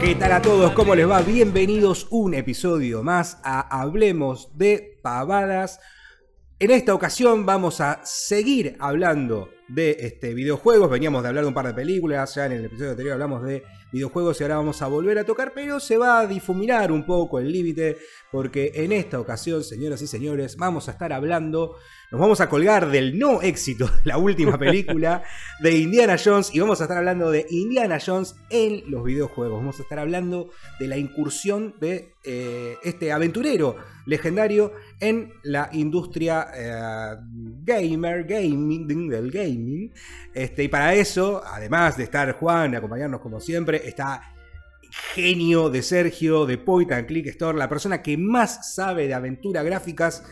¿Qué tal a todos? ¿Cómo les va? Bienvenidos un episodio más a Hablemos de Pavadas. En esta ocasión vamos a seguir hablando de este, videojuegos. Veníamos de hablar de un par de películas, ya en el episodio anterior hablamos de videojuegos y ahora vamos a volver a tocar, pero se va a difuminar un poco el límite porque en esta ocasión, señoras y señores, vamos a estar hablando, nos vamos a colgar del no éxito de la última película de Indiana Jones y vamos a estar hablando de Indiana Jones en los videojuegos. Vamos a estar hablando de la incursión de eh, este aventurero legendario en la industria eh, gamer, gaming, del gaming. Este, y para eso, además de estar Juan, acompañarnos como siempre, está genio de Sergio de Point and Click Store, la persona que más sabe de aventuras gráficas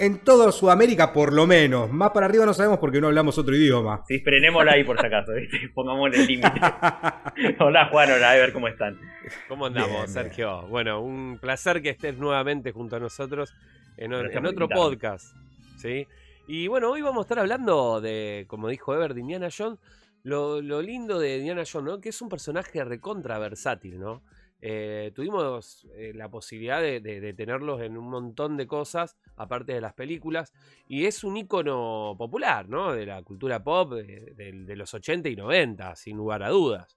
en toda Sudamérica, por lo menos. Más para arriba no sabemos porque no hablamos otro idioma. Sí, frenémosla ahí por si acaso, ¿viste? Pongámosle el límite. hola Juan, hola, a ver cómo están. ¿Cómo andamos, Bien, bien. Sergio? Bueno, un placer que estés nuevamente junto a nosotros en, en otro podcast. ¿sí? Y bueno, hoy vamos a estar hablando de, como dijo Ever, de Indiana Jones. Lo, lo lindo de Indiana Jones, ¿no? Que es un personaje recontra versátil, ¿no? Eh, tuvimos eh, la posibilidad de, tenerlos en un montón de cosas, aparte de las películas, y es un ícono popular. De la cultura pop de, los 80 y 90, sin lugar a dudas.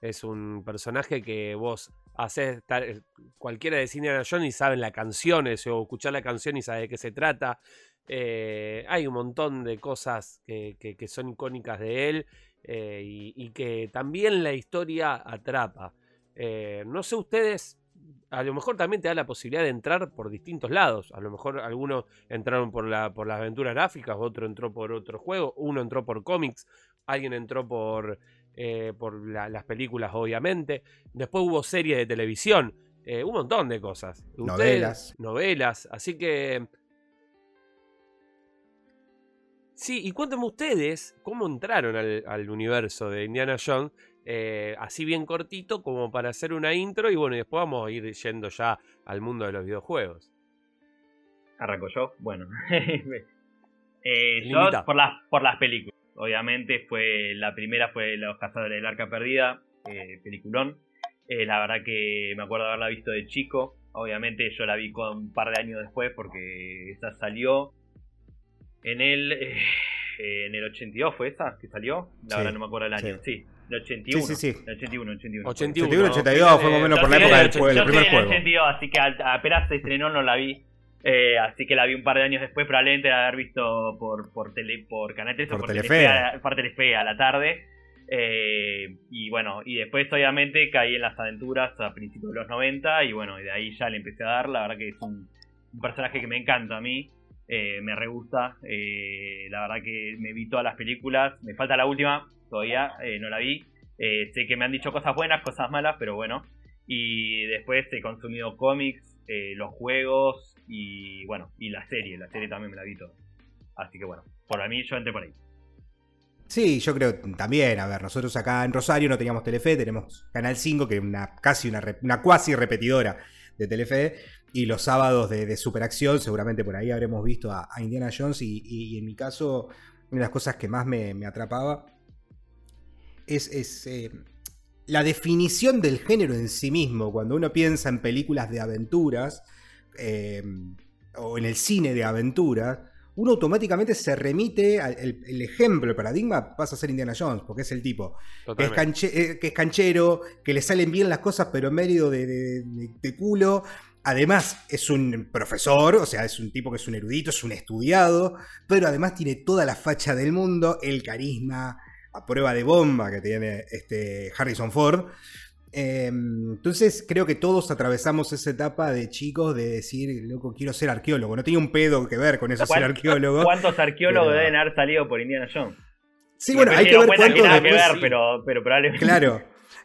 Es un personaje que vos haces tal- eh, cualquiera de Indiana Jones y saben las canciones o escuchar la canción y sabe de qué se trata. Hay un montón de cosas que, son icónicas de él y que también la historia atrapa. Eh, no sé ustedes, a lo mejor también te da la posibilidad de entrar por distintos lados. A lo mejor algunos entraron por, la, por las aventuras gráficas, otro entró por otro juego, uno entró por cómics, alguien entró por, eh, por la- las películas, obviamente. Después hubo series de televisión, eh, un montón de cosas. Ustedes- Novelas. Novelas, así que... Sí, y cuéntenme ustedes cómo entraron al, al universo de Indiana Jones, eh, así bien cortito como para hacer una intro y bueno, y después vamos a ir yendo ya al mundo de los videojuegos. Arranco yo. Bueno. Eh, yo por las, por las películas. Obviamente fue la primera fue Los Cazadores del Arca Perdida, eh, peliculón. Eh, la verdad que me acuerdo haberla visto de chico. Obviamente yo la vi con un par de años después porque esa salió en el eh, en el 82 fue esa que salió. La Sí, verdad no me acuerdo el año. Sí, el 81. Sí, sí, sí. El 81, 81. 81. 81, 82 fue más o menos por la época del del juego, yo el primer del juego. 82, así que apenas se estrenó no la vi. Eh, así que la vi un par de años después, probablemente la haber visto por, por, tele, por Canal 3 o Por por Telefe. Telefe, a, por Telefe a la tarde. Eh, y bueno, y después obviamente caí en las aventuras a principios de los 90 y bueno, y de ahí ya le empecé a dar. La verdad que es un, un personaje que me encanta a mí. Eh, me re gusta. eh, la verdad que me vi todas las películas. Me falta la última, todavía eh, no la vi. Sé que me han dicho cosas buenas, cosas malas, pero bueno. Y después he consumido cómics, los juegos y bueno, y la serie. La serie también me la vi toda. Así que bueno, por mí yo entré por ahí. Sí, yo creo también. A ver, nosotros acá en Rosario no teníamos Telefe, tenemos Canal 5, que es una, casi una, una cuasi repetidora de Telefe. Y los sábados de, de Superacción, seguramente por ahí habremos visto a, a Indiana Jones. Y, en mi caso, una de las cosas que más me, me atrapaba es, es, eh, la definición del género en sí mismo. Cuando uno piensa en películas de aventuras eh, o en el cine de aventuras, uno automáticamente se remite al el, el ejemplo, el paradigma pasa a ser Indiana Jones, porque es el tipo que es, canche- eh, que es canchero, que le salen bien las cosas, pero en medio de, de- de- de culo. Además, es un profesor, o sea, es un tipo que es un erudito, es un estudiado, pero además tiene toda la facha del mundo, el carisma a prueba de bomba que tiene este Harrison Ford. Eh, entonces, creo que todos atravesamos esa etapa de chicos de decir, loco, quiero ser arqueólogo. No tenía un pedo que ver con eso, ser ¿Cuán- arqueólogo. ¿Cuántos arqueólogos Pero- deben haber salido por Indiana Jones? Sí, bueno, hay que ver cuántos que después- ver, pero, pero probablemente. Claro.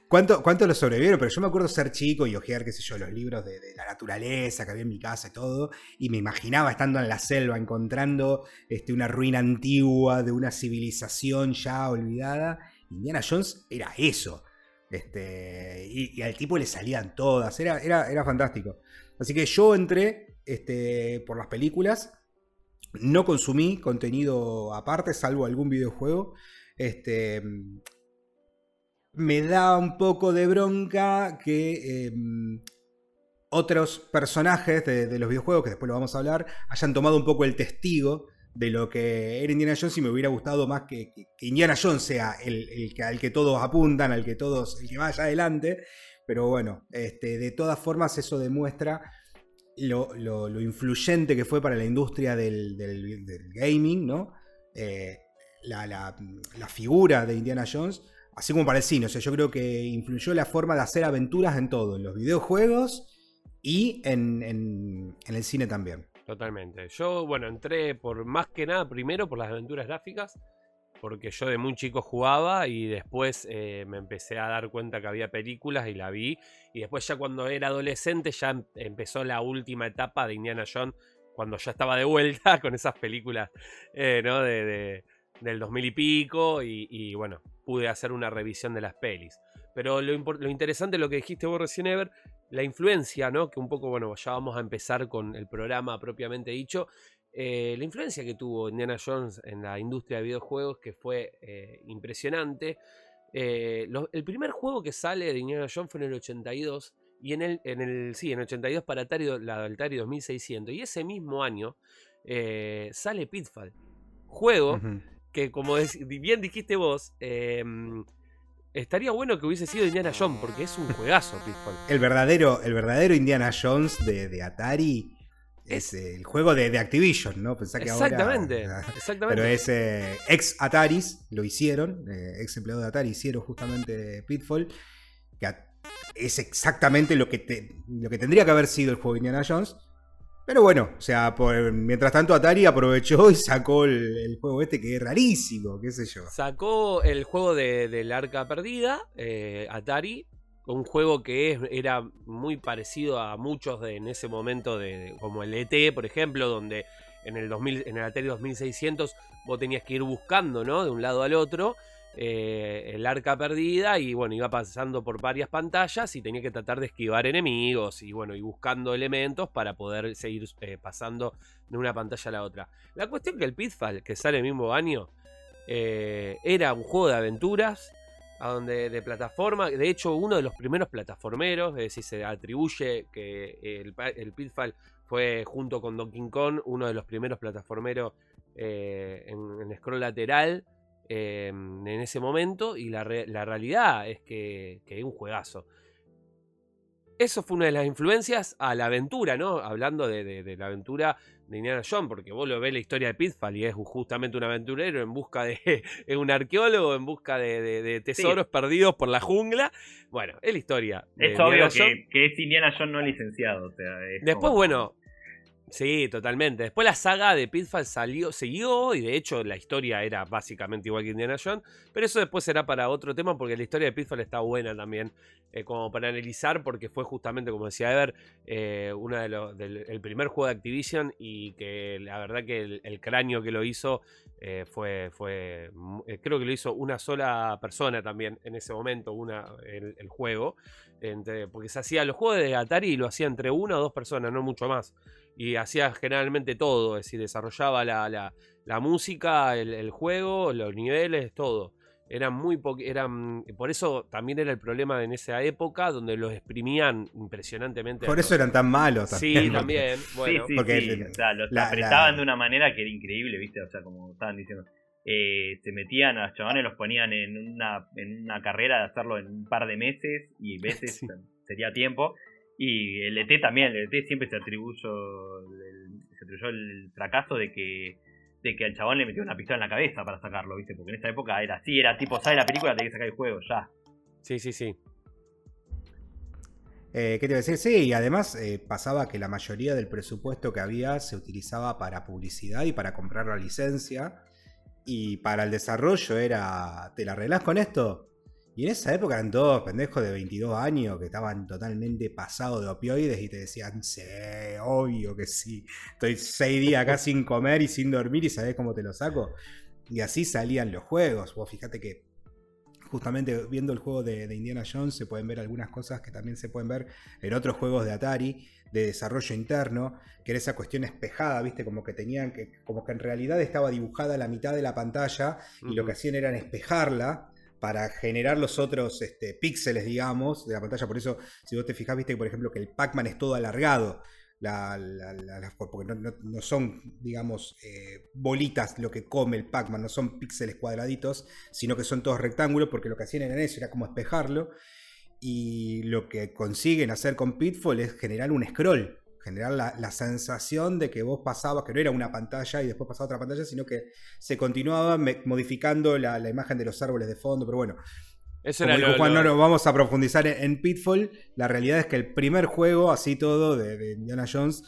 ¿Cuánto, ¿Cuánto lo sobrevivieron? Pero yo me acuerdo ser chico y ojear, qué sé yo, los libros de, de la naturaleza que había en mi casa y todo. Y me imaginaba estando en la selva, encontrando este, una ruina antigua de una civilización ya olvidada. Indiana Jones era eso. Este, y, al tipo le salían todas. Era, era, era fantástico. Así que yo entré este, por las películas. No consumí contenido aparte, salvo algún videojuego. Este, me da un poco de bronca que em, otros personajes de, de los videojuegos, que después lo vamos a hablar, hayan tomado un poco el testigo de lo que era Indiana Jones y me hubiera gustado más que, que- Indiana Jones sea el, el que, al que todos apuntan, al que todos, el que vaya adelante. Pero bueno, este, de todas formas eso demuestra lo, lo- influyente que fue para la industria del, del- gaming, ¿no? Eh, la, la- la figura de Indiana Jones, así como para el cine. O sea, yo creo que influyó la forma de hacer aventuras en todo, en los videojuegos y en- en el cine también. Totalmente. Yo, bueno, entré por más que nada primero por las aventuras gráficas, porque yo de muy chico jugaba y después eh, me empecé a dar cuenta que había películas y la vi. Y después ya cuando era adolescente ya em- empezó la última etapa de Indiana Jones, cuando ya estaba de vuelta con esas películas eh, ¿no? de, de- del 2000 y pico y, bueno, pude hacer una revisión de las pelis. Pero lo, lo interesante, lo que dijiste vos recién, Ever, la influencia, ¿no? Que un poco, bueno, ya vamos a empezar con el programa propiamente dicho. eh, la influencia que tuvo Indiana Jones en la industria de videojuegos, que fue eh, impresionante. Eh, lo- el primer juego que sale de Indiana Jones fue en el 82. Y en el, en el, sí, en el 82 para Atari, la Atari 2600. Y ese mismo año sale Pitfall. Juego que, como bien dijiste vos, eh, estaría bueno que hubiese sido Indiana Jones, porque es un juegazo Pitfall. El verdadero, el verdadero Indiana Jones de, de Atari es el juego de, de Activision, ¿no? Pensá que ahora- Exactamente, Pero exactamente. es eh, ex Ataris, lo hicieron, eh, ex empleado de Atari hicieron justamente Pitfall, que es exactamente lo que, te- lo que tendría que haber sido el juego de Indiana Jones. Pero bueno, o sea, por- mientras tanto Atari aprovechó y sacó el, juego este que es rarísimo, qué sé yo. Sacó el juego de, del arca perdida, eh, Atari, un juego que es- era muy parecido a muchos de, en ese momento, de- como el ET, por ejemplo, donde en el, 2000, en el Atari 2600 vos tenías que ir buscando, ¿no? De un lado al otro. Eh, el arca perdida y bueno, iba pasando por varias pantallas y tenía que tratar de esquivar enemigos y bueno, y buscando elementos para poder seguir eh, pasando de una pantalla a la otra. La cuestión que el Pitfall, que sale el mismo año, eh, era un juego de aventuras donde de plataforma, de hecho uno de los primeros plataformeros, es decir, se atribuye que el, Pitfall fue junto con Donkey Kong uno de los primeros plataformeros en, en scroll lateral eh, en ese momento y la, re- la realidad es que, que es un juegazo. Eso fue una de las influencias a la aventura, ¿no? Hablando de, de- de la aventura de Indiana Jones, porque vos lo ves la historia de Pitfall y es justamente un aventurero en busca de es un arqueólogo en busca de, de- de tesoros perdidos por la jungla. Bueno, es la historia. Es obvio que, que es Indiana Jones no licenciado. O sea, es Después, como- bueno, sí, totalmente. Después la saga de Pitfall salió, siguió y de hecho la historia era básicamente igual que Indiana Jones, pero eso después será para otro tema porque la historia de Pitfall está buena también, eh, como para analizar porque fue justamente, como decía Ever, eh, uno de los, del, el primer juego de Activision y que la verdad que el, cráneo que lo hizo eh, fue, fue creo que lo hizo una sola persona también en ese momento, una, el, el juego. Porque se hacía los juegos de Atari y lo hacía entre una o dos personas, no mucho más y hacía generalmente todo, es decir, desarrollaba la, la- la música, el, el juego, los niveles, todo. Eran muy po- eran por eso también era el problema en esa época donde los exprimían impresionantemente. Por eso eran tan malos Sí, también. también. Bueno, sí, sí, porque sí. el- O sea, los la- apretaban la- de una manera que era increíble, ¿viste? O sea, como estaban diciendo. Eh, se metían a los chavales, los ponían en una, en una carrera de hacerlo en un par de meses y veces Sí. sería tiempo. Y el ET también, el ET siempre se atribuyó el, se atribuyó el fracaso de que de que al chabón le metió una pistola en la cabeza para sacarlo, ¿viste? Porque en esa época era así, era tipo, sale la película, tenés que sacar el juego, ya. sí, sí, sí. Eh, ¿Qué te iba a decir? Sí, y además eh, pasaba que la mayoría del presupuesto que había se utilizaba para publicidad y para comprar la licencia. Y para el desarrollo era, ¿te la arreglás con esto? Y en esa época eran todos pendejos de 22 años que estaban totalmente pasados de opioides y te decían, sí, obvio que sí. Estoy seis días acá sin comer y sin dormir y sabés cómo te lo saco. Y así salían los juegos. Vos fíjate que justamente viendo el juego de, de Indiana Jones se pueden ver algunas cosas que también se pueden ver en otros juegos de Atari de desarrollo interno, que era esa cuestión espejada, ¿viste? Como que tenían que, como que en realidad estaba dibujada la mitad de la pantalla y lo que hacían era espejarla para generar los otros este, píxeles, digamos, de la pantalla. Por eso, si vos te fijás, viste que, por ejemplo, que el Pac-Man es todo alargado. La, porque no son, digamos, eh, bolitas lo que come el Pac-Man, no son píxeles cuadraditos, sino que son todos rectángulos, porque lo que hacían era eso, era como espejarlo. Y lo que consiguen hacer con Pitfall es generar un scroll, generar la, la sensación de que vos pasabas, que no era una pantalla y después pasaba otra pantalla, sino que se continuaba me- modificando la, la imagen de los árboles de fondo. Pero bueno, Eso como era dijo lo- Juan, lo- no lo vamos a profundizar en, en Pitfall. La realidad es que el primer juego, así todo, de, de Indiana Jones,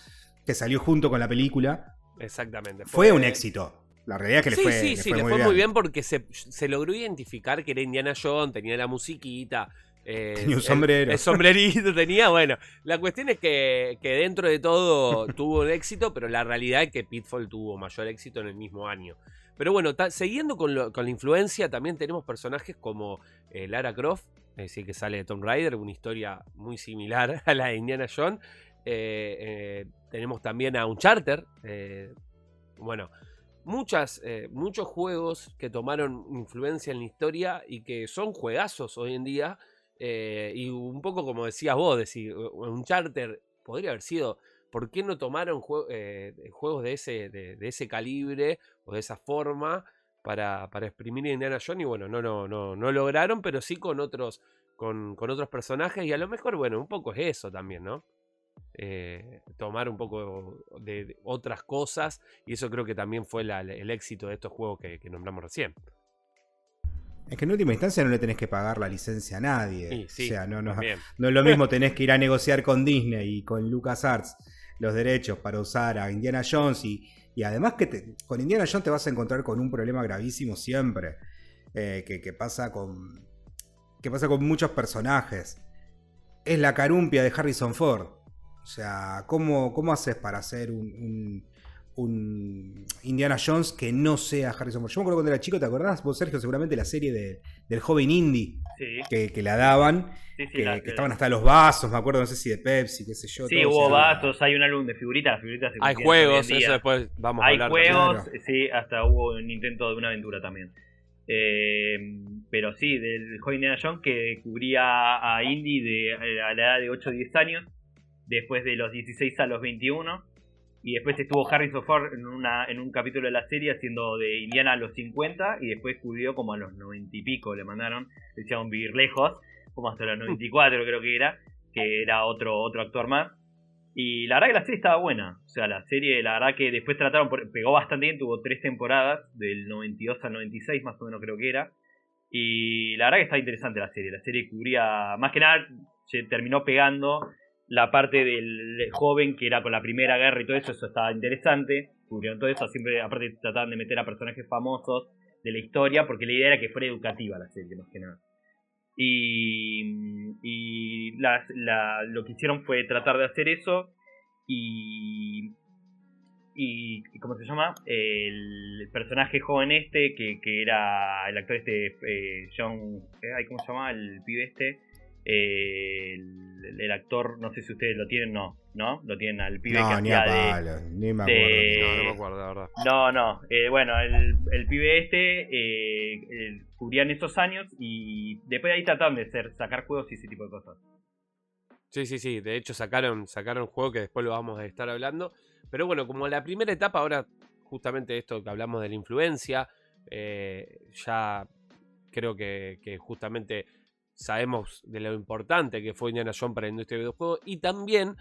que salió junto con la película, Exactamente. fue un éxito. La realidad es que le sí, fue, sí, le sí, fue le muy fue bien. muy bien porque se, se logró identificar que era Indiana Jones, tenía la musiquita. Eh, Tenía un el- sombrero. El, sombrerito tenía, bueno. La cuestión es que, que dentro de todo tuvo un éxito, pero la realidad es que Pitfall tuvo mayor éxito en el mismo año. Pero bueno, ta- siguiendo con, lo- con la influencia, también tenemos personajes como eh, Lara Croft, es decir, que sale de Tomb Raider, una historia muy similar a la de Indiana Jones. Eh, eh, tenemos también a Uncharted. bueno, muchas, eh, muchos juegos que tomaron influencia en la historia y que son juegazos hoy en día. Eh, y un poco como decías vos, decir, un charter podría haber sido. ¿Por qué no tomaron eh, juegos de ese, de, ese calibre o de esa forma para, para exprimir a Indiana Jones? Y bueno, no, no, no, no lograron, pero sí con otros, con, con otros personajes. Y a lo mejor, bueno, un poco es eso también, ¿no? Eh, tomar un poco de, otras cosas y eso creo que también fue el éxito de estos juegos que, que nombramos recién. Es que en última instancia no le tenés que pagar la licencia a nadie. Sí, o sea, no, no, también. no es lo mismo tenés que ir a negociar con Disney y con LucasArts los derechos para usar a Indiana Jones y, y además que te- con Indiana Jones te vas a encontrar con un problema gravísimo siempre eh, que, que pasa con que pasa con muchos personajes es la carumpia de Harrison Ford o sea cómo, cómo haces para hacer un, un- un Indiana Jones que no sea Harrison Ford yo me acuerdo cuando era chico te acordás vos Sergio seguramente la serie de- del joven indie Sí, que, que la daban sí, sí. que, la- que estaban hasta los vasos, me acuerdo, no sé si de Pepsi, qué sé yo. Sí, todo, hubo o sea, vasos, hay un álbum de figuritas, las figuritas se Hay juegos, eso después vamos a Hay hablar. juegos, también. sí, hasta hubo un intento de una aventura también. Eh, pero sí, del joven Indiana Jones que cubría a Indy de, a la edad de 8 o 10 años, después de los 16 a los 21, y después estuvo Harrison Ford en, una, en un capítulo de la serie haciendo de Indiana a los 50, y después cubrió como a los 90 y pico, le mandaron, le hicieron vivir lejos, como hasta los 94 creo que era, que era otro, otro actor más. Y la verdad que la serie estaba buena. O sea, la serie, la verdad que después trataron, pegó bastante bien, tuvo tres temporadas, del 92 al 96 más o menos creo que era. Y la verdad que está interesante la serie. La serie cubría, más que nada, se terminó pegando la parte del joven que era con la primera guerra y todo eso, eso estaba interesante. Cubrieron todo eso, siempre aparte trataban de meter a personajes famosos de la historia, porque la idea era que fuera educativa la serie, más que nada. Y, y la- la- lo que hicieron fue tratar de hacer eso y, y ¿cómo se llama? El personaje joven este, que, que era el actor este, eh, John, eh, ¿cómo se llama? El pibe este. Eh, el, el actor, no sé si ustedes lo tienen, no, ¿no? Lo tienen al pibe que No, ni a hacía de... ni me de- acuerdo. No, no me acuerdo, la verdad. No, no. eh, bueno, el, el pibe este eh, eh, cubrían esos años y después de ahí trataron de hacer, sacar juegos y ese tipo de cosas. Sí, sí, sí. De hecho, sacaron, sacaron juego que después lo vamos a estar hablando. Pero bueno, como la primera etapa, ahora justamente esto que hablamos de la influencia, eh, ya creo que, que justamente sabemos de lo importante que fue Indiana Jones para la industria de videojuegos y también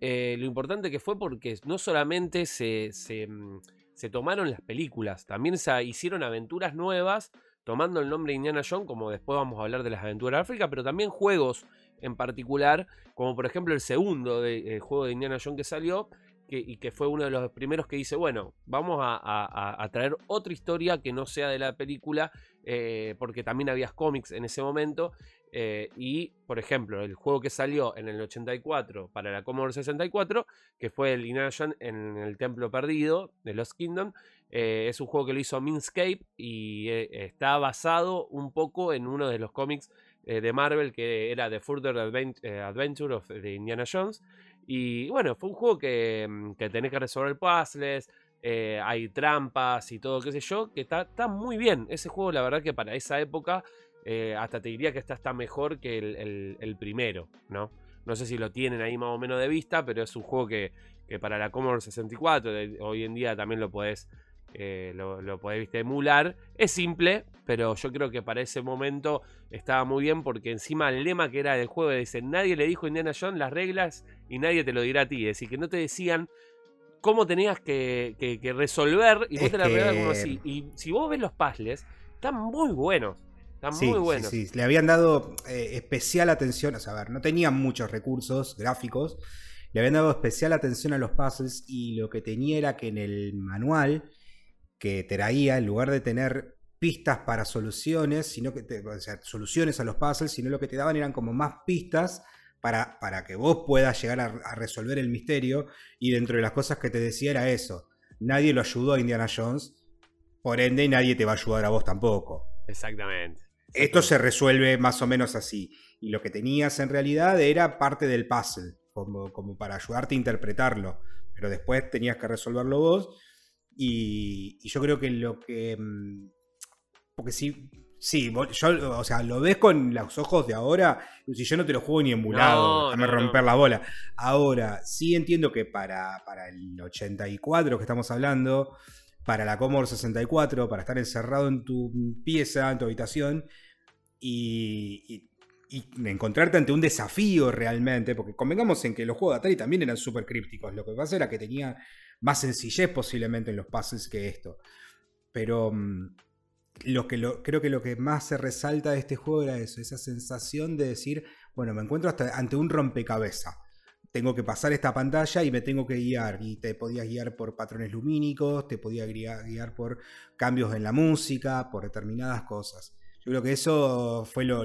eh, lo importante que fue porque no solamente mm, se tomaron las películas, también se hicieron aventuras nuevas tomando el nombre de Indiana Jones, como después vamos a hablar de las aventuras de África, pero también juegos en particular, como por ejemplo el segundo de- juego de Indiana Jones que salió, y que fue uno de los primeros que dice, bueno, vamos a traer otra historia que no sea de la película eh, porque también había cómics en ese momento. Eh, y, por ejemplo, el juego que salió en el 84 para la Commodore 64, que fue el Jones en el Templo Perdido de Lost Kingdom, eh, es un juego que lo hizo Minscape y eh, está basado un poco en uno de los cómics de Marvel que era The Further Advent- Adventure of de Indiana Jones. Y bueno, fue un juego que, mm, que tenés que resolver puzzles, hay trampas y todo, qué sé yo, que está, está muy bien. Ese juego, la verdad, que para esa época, eh, hasta te diría que está, está mejor que el, el- el primero, ¿no? No sé si lo tienen ahí más o menos de vista, pero es un juego que, que para la Commodore 64, de- hoy en día también lo podés, eh, lo, lo podés viste, emular. Es simple, pero yo creo que para ese momento estaba muy bien porque encima el lema que era del juego dice, nadie le dijo a Indiana Jones las reglas y nadie te lo dirá a ti. Es decir, que no te decían cómo tenías que, que- que resolver y vos Es te la regalás como que- así. Y si vos ves los puzzles, están muy buenos. Sí, muy sí, buenos. sí. Le habían dado eh, especial atención, o sea, a ver, no tenían muchos recursos gráficos, le habían dado especial atención a los puzzles y lo que tenía era que en el manual que traía, en lugar de tener pistas para soluciones, sino que te- o sea, soluciones a los puzzles, sino lo que te daban eran como más pistas para, para que vos puedas llegar a, a resolver el misterio. Y dentro de las cosas que te decía era eso. Nadie lo ayudó a Indiana Jones, por ende nadie te va a ayudar a vos tampoco. Exactamente. Esto se resuelve más o menos así. Y lo que tenías en realidad era parte del puzzle, como, como para ayudarte a interpretarlo. Pero después tenías que resolverlo vos. Y, y yo creo que lo que. mm, Porque sí. Sí, yo, o sea, lo ves con los ojos de ahora. Si yo no te lo juego ni emulado, No, no, romper no. la bola. Ahora, sí entiendo que para, para el 84 que estamos hablando, para la Commodore 64, para estar encerrado en tu pieza, en tu habitación, y, y- encontrarte ante un desafío realmente, porque convengamos en que los juegos de Atari también eran súper crípticos, lo que pasa era que tenía más sencillez posiblemente en los puzzles que esto. Pero mm, que creo que lo que más se resalta de este juego era eso, esa sensación de decir, bueno, me encuentro hasta ante un rompecabezas. Tengo que pasar esta pantalla y me tengo que guiar. Y te podías guiar por patrones lumínicos, te podías guiar, por cambios en la música, por determinadas cosas. Yo creo que eso fue lo,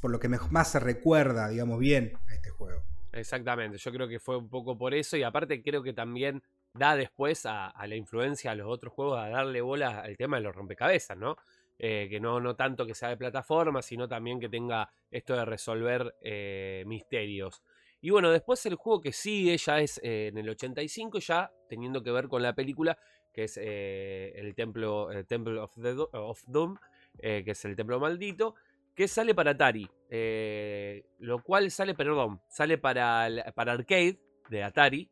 por lo que más se recuerda, digamos, bien a este juego. Exactamente, yo creo que fue un poco por eso y aparte creo que también da después a, a la influencia a los otros juegos a darle bola al tema de los rompecabezas, ¿no? Eh, que no, no tanto que sea de plataforma, sino también que tenga esto de resolver eh, misterios. Y bueno, después el juego que sigue ya es eh, en el 85, ya teniendo que ver con la película, que es eh, el templo, Temple of, Doom, eh, que es el templo maldito, que sale para Atari. lo cual sale, perdón, sale para, para arcade de Atari,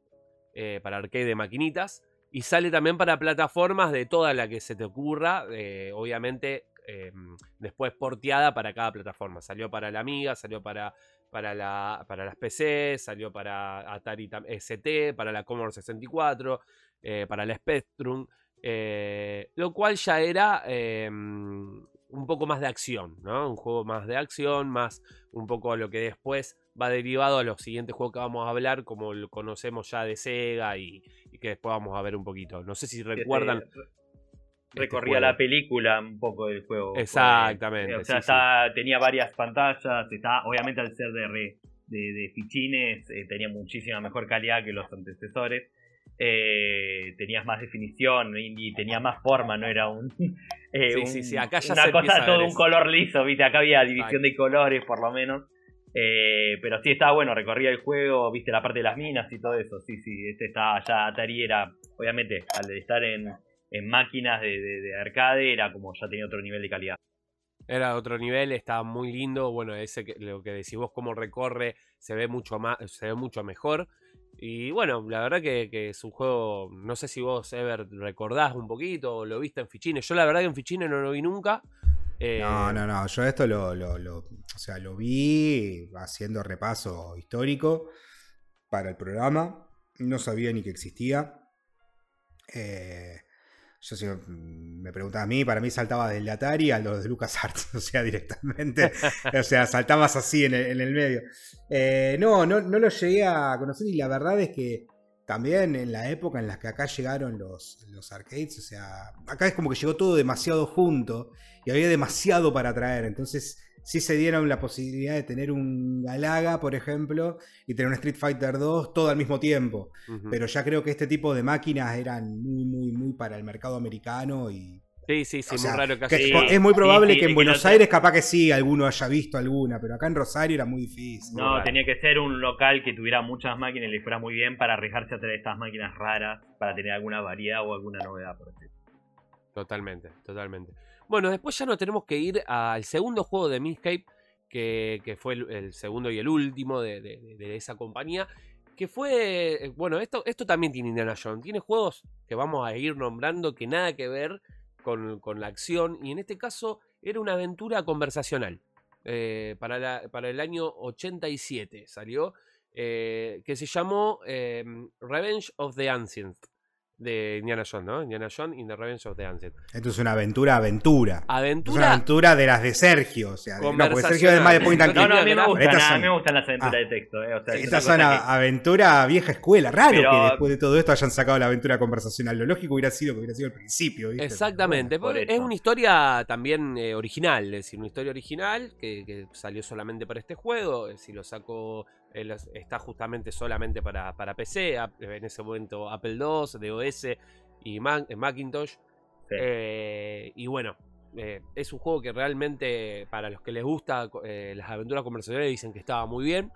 para arcade de maquinitas, y sale también para plataformas de toda la que se te ocurra, obviamente eh, después porteada para cada plataforma. Salió para la Amiga, salió para, para, la, para las PC, salió para Atari ST, para la Commodore 64, eh, para la Spectrum, eh, lo cual ya era eh, un poco más de acción, ¿no? Un juego más de acción, más un poco lo que después va derivado a los siguientes juegos que vamos a hablar, como lo conocemos ya de Sega y, y que después vamos a ver un poquito. No sé si recuerdan. Este, este recorría la película un poco del juego. porque, Exactamente, eh, O sea, sí, sí. está- tenía varias pantallas. Está, obviamente, al ser de, re- de, de fichines, eh, tenía muchísima mejor calidad que los antecesores. Eh, tenías más definición y, tenía más forma, no era un. eh, Sí, un- sí, sí, acá ya una se cosa todo un color liso, ¿viste? Acá había división de colores, por lo menos. Eh, pero sí estaba bueno, recorría el juego, viste la parte de las minas y todo eso. Sí, sí, este estaba ya Atari era, obviamente, al estar en, en máquinas de, de- de arcade, era como ya tenía otro nivel de calidad. Era otro nivel, estaba muy lindo. Bueno, ese que, lo que decís vos, cómo recorre, se ve mucho más, se ve mucho mejor. Y bueno, la verdad que, que es un juego. No sé si vos, Ever, recordás un poquito o lo viste en Fichines. Yo la verdad que en Fichines no lo vi nunca. Eh, No, no, no. Yo esto lo, lo- lo- o sea, lo vi haciendo repaso histórico para el programa. No sabía ni que existía. Eh, yo si me preguntaba a mí, para mí saltaba del Atari a los de LucasArts, o sea, directamente. o sea, saltabas así en el, en el medio. Eh, no, no, no lo llegué a conocer y la verdad es que también en la época en la que acá llegaron los, los arcades, o sea, acá es como que llegó todo demasiado junto y había demasiado para traer, entonces sí se dieron la posibilidad de tener un Galaga, por ejemplo, y tener un Street Fighter 2 todo al mismo tiempo. Pero ya creo que este tipo de máquinas eran muy, muy, muy para el mercado americano y... Sí, sí, sí, o sea, muy raro que que es- muy probable sí, que en Buenos no- Aires capaz que sí, alguno haya visto alguna, pero acá en Rosario era muy difícil. No, tenía que ser un local que tuviera muchas máquinas y le fuera muy bien para arriesgarse a traer estas máquinas raras, para tener alguna variedad o alguna novedad, por decirlo. Totalmente, totalmente. Bueno, después ya nos tenemos que ir al segundo juego de Minscape, que, que fue el, segundo y el último de, esa compañía. Que fue. eh, Bueno, esto, esto también tiene Indiana Jones. Tiene juegos que vamos a ir nombrando que nada que ver con, con la acción. Y en este caso era una aventura conversacional. Eh, para, la- para el año 87 salió. eh, que se llamó Revenge of the Ancient. De Indiana Jones, ¿no? Indiana Jones in the Revenge of the Ancient. Esto es una aventura, aventura. Es una Aventura. aventura de las de Sergio. O sea, no, porque Sergio es más de point and No, click. no, a mí me Estas gustan, son- a mí me gustan las aventuras Ah. de texto. Eh, o sea, es Esta una son a- aventura vieja escuela. Raro Pero- que después de todo esto hayan sacado la aventura conversacional. Lo lógico hubiera sido que hubiera sido el principio. ¿viste? Exactamente, por porque es una historia también eh, original, es decir, una historia original que, que salió solamente para este juego, si lo saco, eh, está justamente solamente para, para PC, en ese momento Apple II, DOS y Mac- eh, Macintosh. Sí. Eh, y bueno, eh, es un juego que realmente para los que les gusta eh, las aventuras conversacionales dicen que estaba muy bien.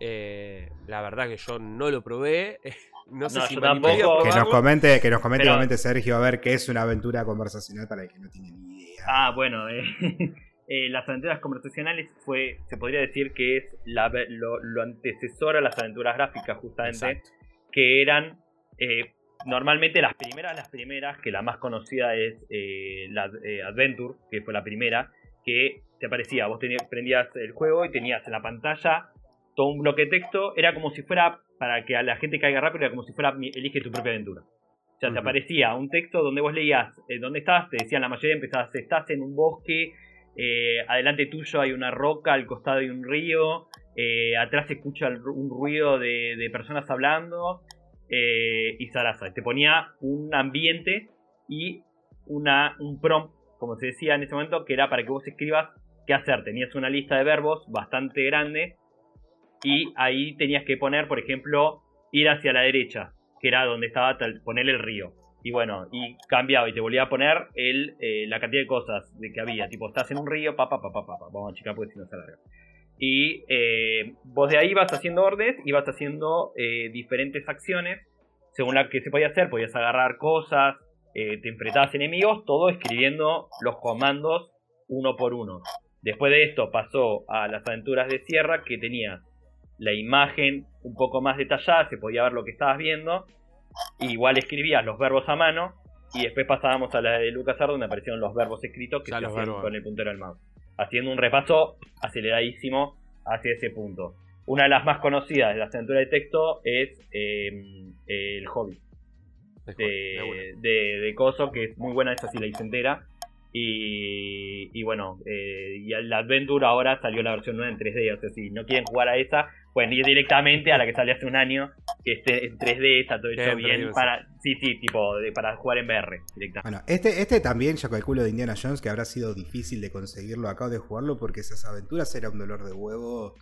Eh, la verdad que yo no lo probé. No sé No, si tampoco. Que nos comente, que nos comente Pero- Sergio a ver qué es una aventura conversacional para el que no tiene ni idea. Ah, bueno, eh, las aventuras conversacionales fue, se podría decir que es la, lo, lo antecesor a las aventuras gráficas, justamente, Exacto. que eran eh, normalmente las primeras, las primeras, que la más conocida es eh, la eh, Adventure, que fue la primera, que te aparecía, vos tenías, prendías el juego y tenías en la pantalla todo un bloque de texto, era como si fuera, para que a la gente caiga rápido, era como si fuera mi- elige tu propia aventura. O sea, te aparecía un texto donde vos leías eh, dónde estás, te decían la mayoría, empezabas, estás en un bosque, eh, adelante tuyo hay una roca, al costado hay un río, eh, atrás se escucha un ruido de, personas hablando, eh, y zaraza. Te ponía un ambiente y una, un prompt, como se decía en ese momento, que era para que vos escribas qué hacer. Tenías una lista de verbos bastante grande y ahí tenías que poner, por ejemplo, ir hacia la derecha, que era donde estaba poner el río. Y bueno, y cambiaba y te volvía a poner el, eh, la cantidad de cosas de que había. Tipo, estás en un río, pa, pa, pa, pa, pa, pa. Vamos a checar porque si no se alarga. Y eh, vos de ahí vas haciendo órdenes y vas haciendo eh, diferentes acciones según la que se podía hacer. Podías agarrar cosas, eh, te enfrentabas enemigos, todo escribiendo los comandos uno por uno. Después de esto pasó a las aventuras de Sierra que tenía la imagen un poco más detallada, se podía ver lo que estabas viendo. Igual escribías los verbos a mano y después pasábamos a la de Lucas donde aparecieron los verbos escritos que Ya se hacían con el puntero del mouse. Haciendo un repaso aceleradísimo hacia ese punto. Una de las más conocidas de la aventuras de texto es eh, El Hobby de de, Coso, que es muy buena, esa sí la hice entera. Y, y bueno, eh, y la Adventure ahora salió la versión nueva en 3D. O sea, si no quieren jugar a esa, pueden ir directamente a la que salió hace un año, que esté en 3D, está todo hecho bien. Para, sí, sí, tipo, de- para jugar en VR directamente. Bueno, este, este también yo calculo de Indiana Jones que habrá sido difícil de conseguirlo acá o de jugarlo porque esas aventuras era un dolor de huevo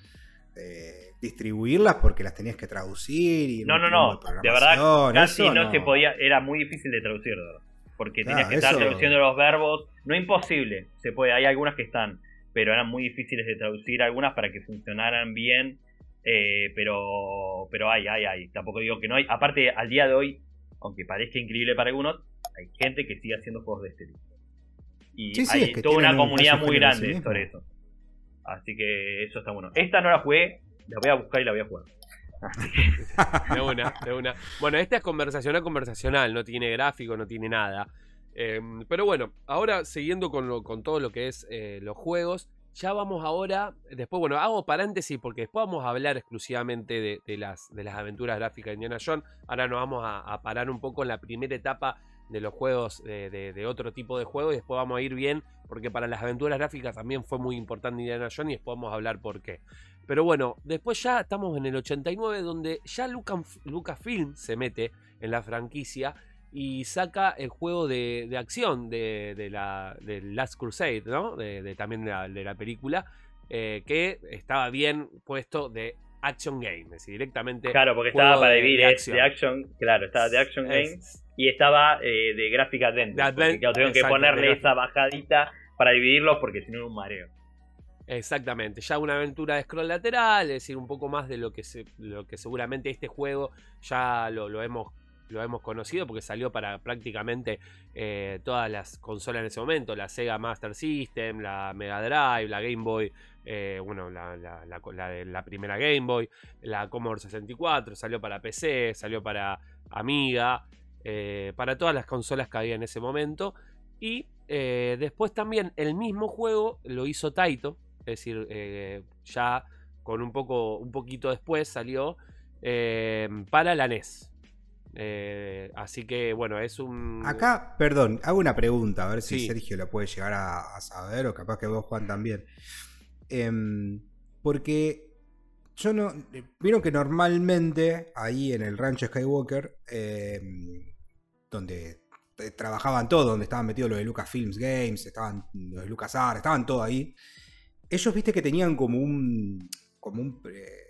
eh, distribuirlas porque las tenías que traducir y No, no, no, de verdad, programación, casi eso no, se podía, era muy difícil de traducir, de verdad. Porque Claro, tenías que estar traduciendo los verbos, no imposible, se puede, hay algunas que están, pero eran muy difíciles de traducir algunas para que funcionaran bien, eh, pero pero hay, hay, hay, tampoco digo que no hay, aparte al día de hoy, aunque parezca increíble para algunos, hay gente que sigue haciendo juegos de este tipo. Y Sí, sí, hay es que toda una un comunidad muy grande sobre eso. Así que eso está bueno. Esta no la jugué, la voy a buscar y la voy a jugar. De una, de una. Bueno, esta es conversacional, conversacional, no tiene gráfico, no tiene nada. Eh, pero bueno, ahora siguiendo con, lo- con todo lo que es eh, los juegos, ya vamos ahora, después, bueno, hago paréntesis porque después vamos a hablar exclusivamente de, las, de las aventuras gráficas de Indiana Jones. Ahora nos vamos a, parar un poco en la primera etapa de los juegos, de, de- otro tipo de juegos, y después vamos a ir bien, porque para las aventuras gráficas también fue muy importante Indiana Jones y después vamos a hablar por qué. Pero bueno, después ya estamos en el 89, donde ya Lucas, Lucasfilm se mete en la franquicia y saca el juego de, de acción de, de la de Last Crusade, ¿no? De, de también de la, de la película, eh, que estaba bien puesto de Action Game, es decir, directamente. Claro, porque estaba para dividir de action, claro, estaba de action game Es- y estaba eh, de gráfica adventure. De adven- porque, claro, tuvieron que ponerle esa bajadita para dividirlos porque si no era un mareo. Exactamente, ya una aventura de scroll lateral, es decir, un poco más de lo que, se, lo que seguramente este juego ya lo, lo hemos, lo hemos conocido porque salió para prácticamente eh, todas las consolas en ese momento, la Sega Master System, la Mega Drive, la Game Boy, eh, bueno, la, la- la- primera Game Boy, la Commodore 64, salió para PC, salió para Amiga, eh, para todas las consolas que había en ese momento. Y después también el mismo juego lo hizo Taito, es decir, ya con un poco, un poquito después salió para la NES. Eh, así que bueno, es un. Acá, perdón, hago una pregunta, a ver si. Sergio la puede llegar a, a saber, o capaz que vos, Juan, también. Em, porque yo no. Vieron que normalmente ahí en el rancho Skywalker, em, donde eh, trabajaban todos, donde estaban metidos los de Lucasfilms Games, estaban los de LucasArts, estaban todos ahí. Ellos viste que tenían como un. como un. eh,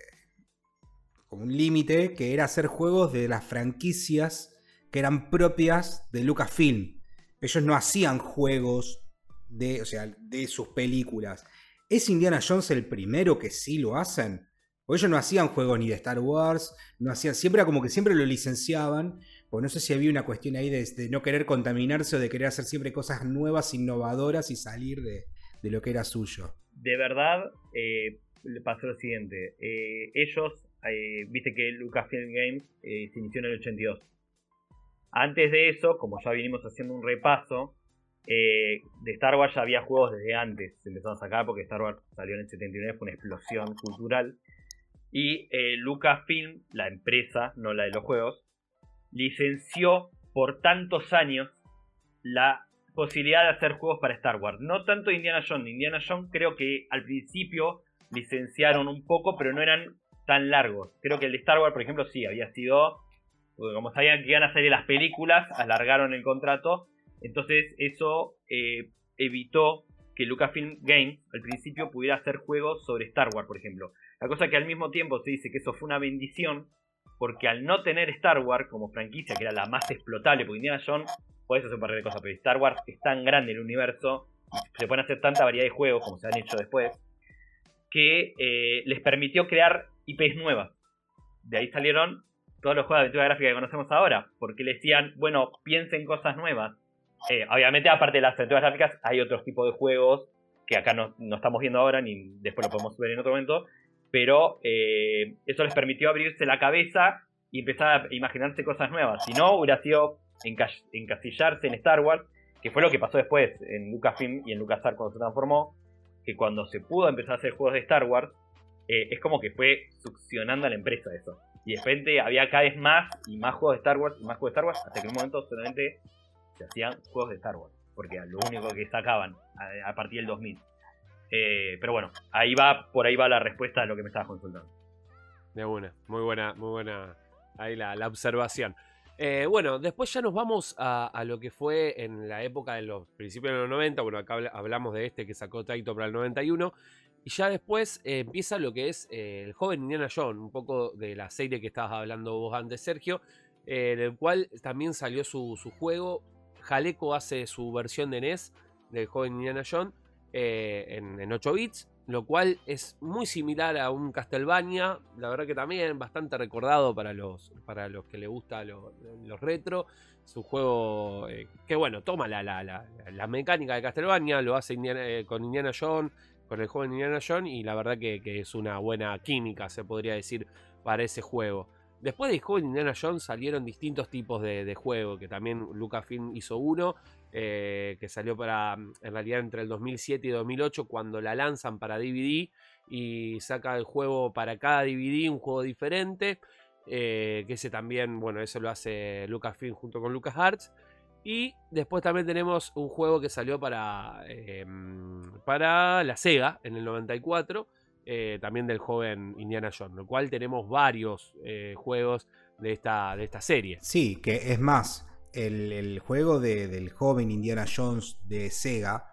un límite que era hacer juegos de las franquicias que eran propias de Lucasfilm. Ellos no hacían juegos de, o sea, de sus películas. ¿Es Indiana Jones el primero que sí lo hacen? O ellos no hacían juegos ni de Star Wars, no hacían, siempre era como que siempre lo licenciaban, o no sé si había una cuestión ahí de, de no querer contaminarse o de querer hacer siempre cosas nuevas, innovadoras y salir de, lo que era suyo. De verdad, eh, pasó lo siguiente. eh, ellos, eh, viste que Lucasfilm Games eh, se inició en el 82. Antes de eso, como ya vinimos haciendo un repaso, eh, de Star Wars ya había juegos desde antes. Se empezaron a sacar porque Star Wars salió en el 79, fue una explosión cultural. Y Lucasfilm, la empresa, no la de los juegos, licenció por tantos años la posibilidad de hacer juegos para Star Wars. No tanto Indiana Jones. Indiana Jones creo que al principio licenciaron un poco, pero no eran tan largos. Creo que el de Star Wars, por ejemplo, sí, había sido... como sabían que iban a salir las películas, alargaron el contrato. Entonces eso eh, evitó que Lucasfilm Games al principio pudiera hacer juegos sobre Star Wars, por ejemplo. La cosa que al mismo tiempo se dice que eso fue una bendición, porque al no tener Star Wars como franquicia, que era la más explotable, porque Indiana Jones puedes hacer un par de cosas, pero Star Wars es tan grande el universo, se pueden hacer tanta variedad de juegos como se han hecho después, que eh, les permitió crear IPs nuevas. De ahí salieron todos los juegos de aventura gráfica que conocemos ahora, porque le decían, bueno, piensen cosas nuevas. Eh, obviamente, aparte de las aventuras gráficas, hay otros tipos de juegos que acá no, no estamos viendo ahora, ni después lo podemos ver en otro momento, pero eh, eso les permitió abrirse la cabeza y empezar a imaginarse cosas nuevas. Si no, hubiera sido enca- encasillarse en Star Wars, que fue lo que pasó después en Lucasfilm y en LucasArts cuando se transformó, que cuando se pudo empezar a hacer juegos de Star Wars, eh, es como que fue succionando a la empresa eso. Y de repente había cada vez más y más juegos de Star Wars y más juegos de Star Wars, hasta que en un momento solamente se hacían juegos de Star Wars, porque era lo único que sacaban a, partir del 2000. Eh, pero bueno, ahí va, por ahí va la respuesta a lo que me estabas consultando. De una, muy buena, muy buena ahí la, la observación. Eh, bueno, después ya nos vamos a, lo que fue en la época de los principios de los 90. Bueno, acá habla- hablamos de este que sacó Taito para el 91. Y ya después eh, empieza lo que es eh, el joven Indiana Jones, un poco de la serie que estabas hablando vos antes, Sergio, eh, del cual también salió su, su juego. Jaleco hace su versión de NES del joven Indiana Jones en, en 8 bits, lo cual es muy similar a un Castlevania, la verdad que también bastante recordado para los, para los que le gusta lo- los retro. Su juego que bueno, toma la, la, la- mecánica de Castlevania, lo hace Indiana- con Indiana Jones, con el joven Indiana Jones, y la verdad que, es una buena química, se podría decir, para ese juego. Después de Joven Indiana Jones salieron distintos tipos de, de juego, que también Lucasfilm hizo uno, eh, que salió para, en realidad, entre el 2007 y 2008, cuando la lanzan para DVD y saca el juego para cada DVD, un juego diferente, eh, que ese también, bueno, eso lo hace Lucasfilm junto con LucasArts. Y después también tenemos un juego que salió para, eh, para la Sega en el 94, eh, también del joven Indiana Jones, lo cual tenemos varios eh, juegos de esta, de esta serie. Sí, que es más, el, el juego de- del joven Indiana Jones de Sega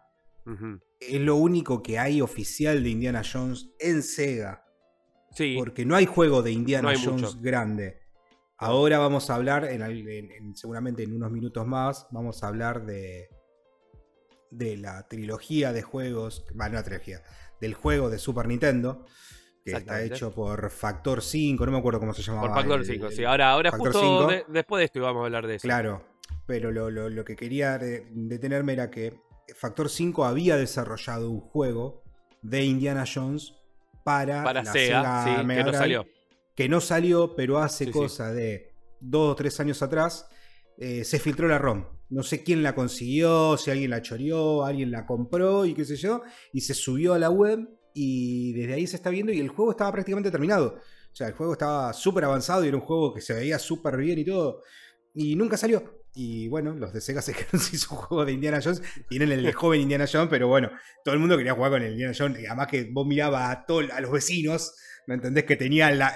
es lo único que hay oficial de Indiana Jones en Sega. Sí, Porque no hay juego de Indiana No hay Jones mucho. grande. Ahora vamos a hablar, en, al- en- en- seguramente en unos minutos más, vamos a hablar de, de la trilogía de juegos, bueno, no la trilogía, del juego de Super Nintendo, que está hecho por Factor 5, no me acuerdo cómo se llamaba. por Factor el- 5. el- Sí, ahora, ahora Factor justo 5. de- después de esto íbamos a hablar de eso. Claro, pero lo, lo- lo que quería de- detenerme era que Factor 5 había desarrollado un juego de Indiana Jones para, Para la Sega, sí, Mega que no salió. Que no salió, pero hace Sí, sí. cosa de dos o tres años atrás eh, se filtró la ROM. No sé quién la consiguió, si alguien la choreó, alguien la compró y qué sé yo, y se subió a la web y desde ahí se está viendo y el juego estaba prácticamente terminado. O sea, el juego estaba súper avanzado y era un juego que se veía súper bien y todo. Y nunca salió. Y bueno, los de Sega se quedaron sin su juego de Indiana Jones. Tienen el de joven Indiana Jones, pero bueno, todo el mundo quería jugar con el Indiana Jones. Y además que vos mirabas a, todo- a los vecinos, ¿me entendés? Que tenían la-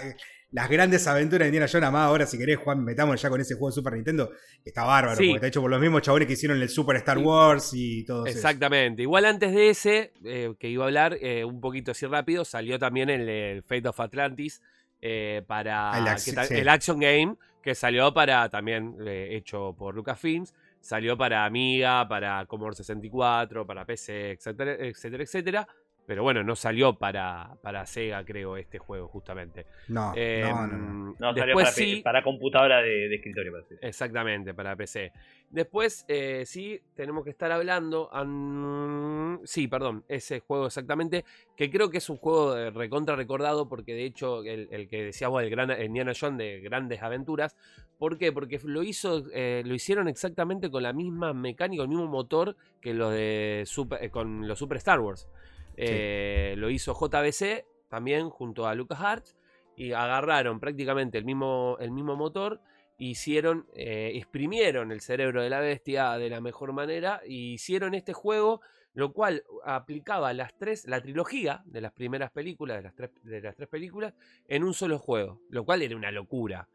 las grandes aventuras de Indiana Jones. Además, ahora si querés, Juan, metamos ya con ese juego de Super Nintendo. Que está bárbaro, Sí. porque está hecho por los mismos chabones que hicieron el Super Star. Wars y todo eso. Exactamente. Igual antes de ese, eh, que iba a hablar eh, un poquito así rápido, salió también el, el Fate of Atlantis eh, para El ac- sí. el Action Game, que salió para también eh, hecho por Lucasfilms, salió para Amiga, para Commodore 64, para PC, etcétera, etcétera, etcétera. Pero bueno, no salió para, para Sega, creo, este juego, justamente. No, Eh, no, no, no. No, salió después para, sí, para computadora de, de escritorio, parece. Exactamente, para PC. Después, eh, sí, tenemos que estar hablando. an- Sí, perdón, ese juego exactamente. Que creo que es un juego eh, recontra recordado. Porque de hecho, el, el que decíamos, el gran Indiana Jones de Grandes Aventuras. ¿Por qué? Porque lo hizo. eh, lo hicieron exactamente con la misma mecánica, el mismo motor que los de Super- eh, con los Super Star Wars. Eh, Lo hizo JBC también junto a LucasArts. Y agarraron prácticamente el mismo, el mismo motor hicieron, eh, exprimieron el cerebro de la bestia de la mejor manera y hicieron este juego, lo cual aplicaba las tres, la trilogía de las primeras películas, de las tres, de las tres películas, en un solo juego, lo cual era una locura.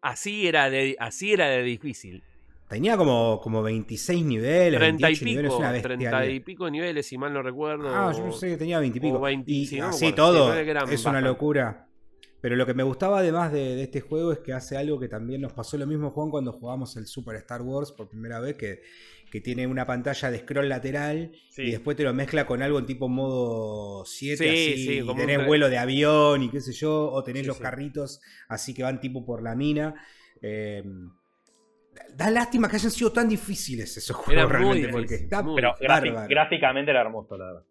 Así era de, así era de difícil. Tenía como, como 26 niveles, 30 y 28 niveles, pico, una 30 y pico niveles, si mal no recuerdo. Ah, yo pensé que tenía 20 y pico. o 20, y sí, no me así todo, es una bastante. locura. Pero lo que me gustaba además de, de este juego es que hace algo que también nos pasó lo mismo, Juan, cuando jugamos el Super Star Wars por primera vez, que, que tiene una pantalla de scroll lateral Sí. y después te lo mezcla con algo en tipo modo 7, Sí, así, sí, y como tenés vuelo de avión y qué sé yo, o tenés los carritos así que van tipo por la mina. Eh, da lástima que hayan sido tan difíciles esos Era juegos muy realmente, difícil, porque está muy Pero bárbaro. gráficamente era hermoso, la verdad.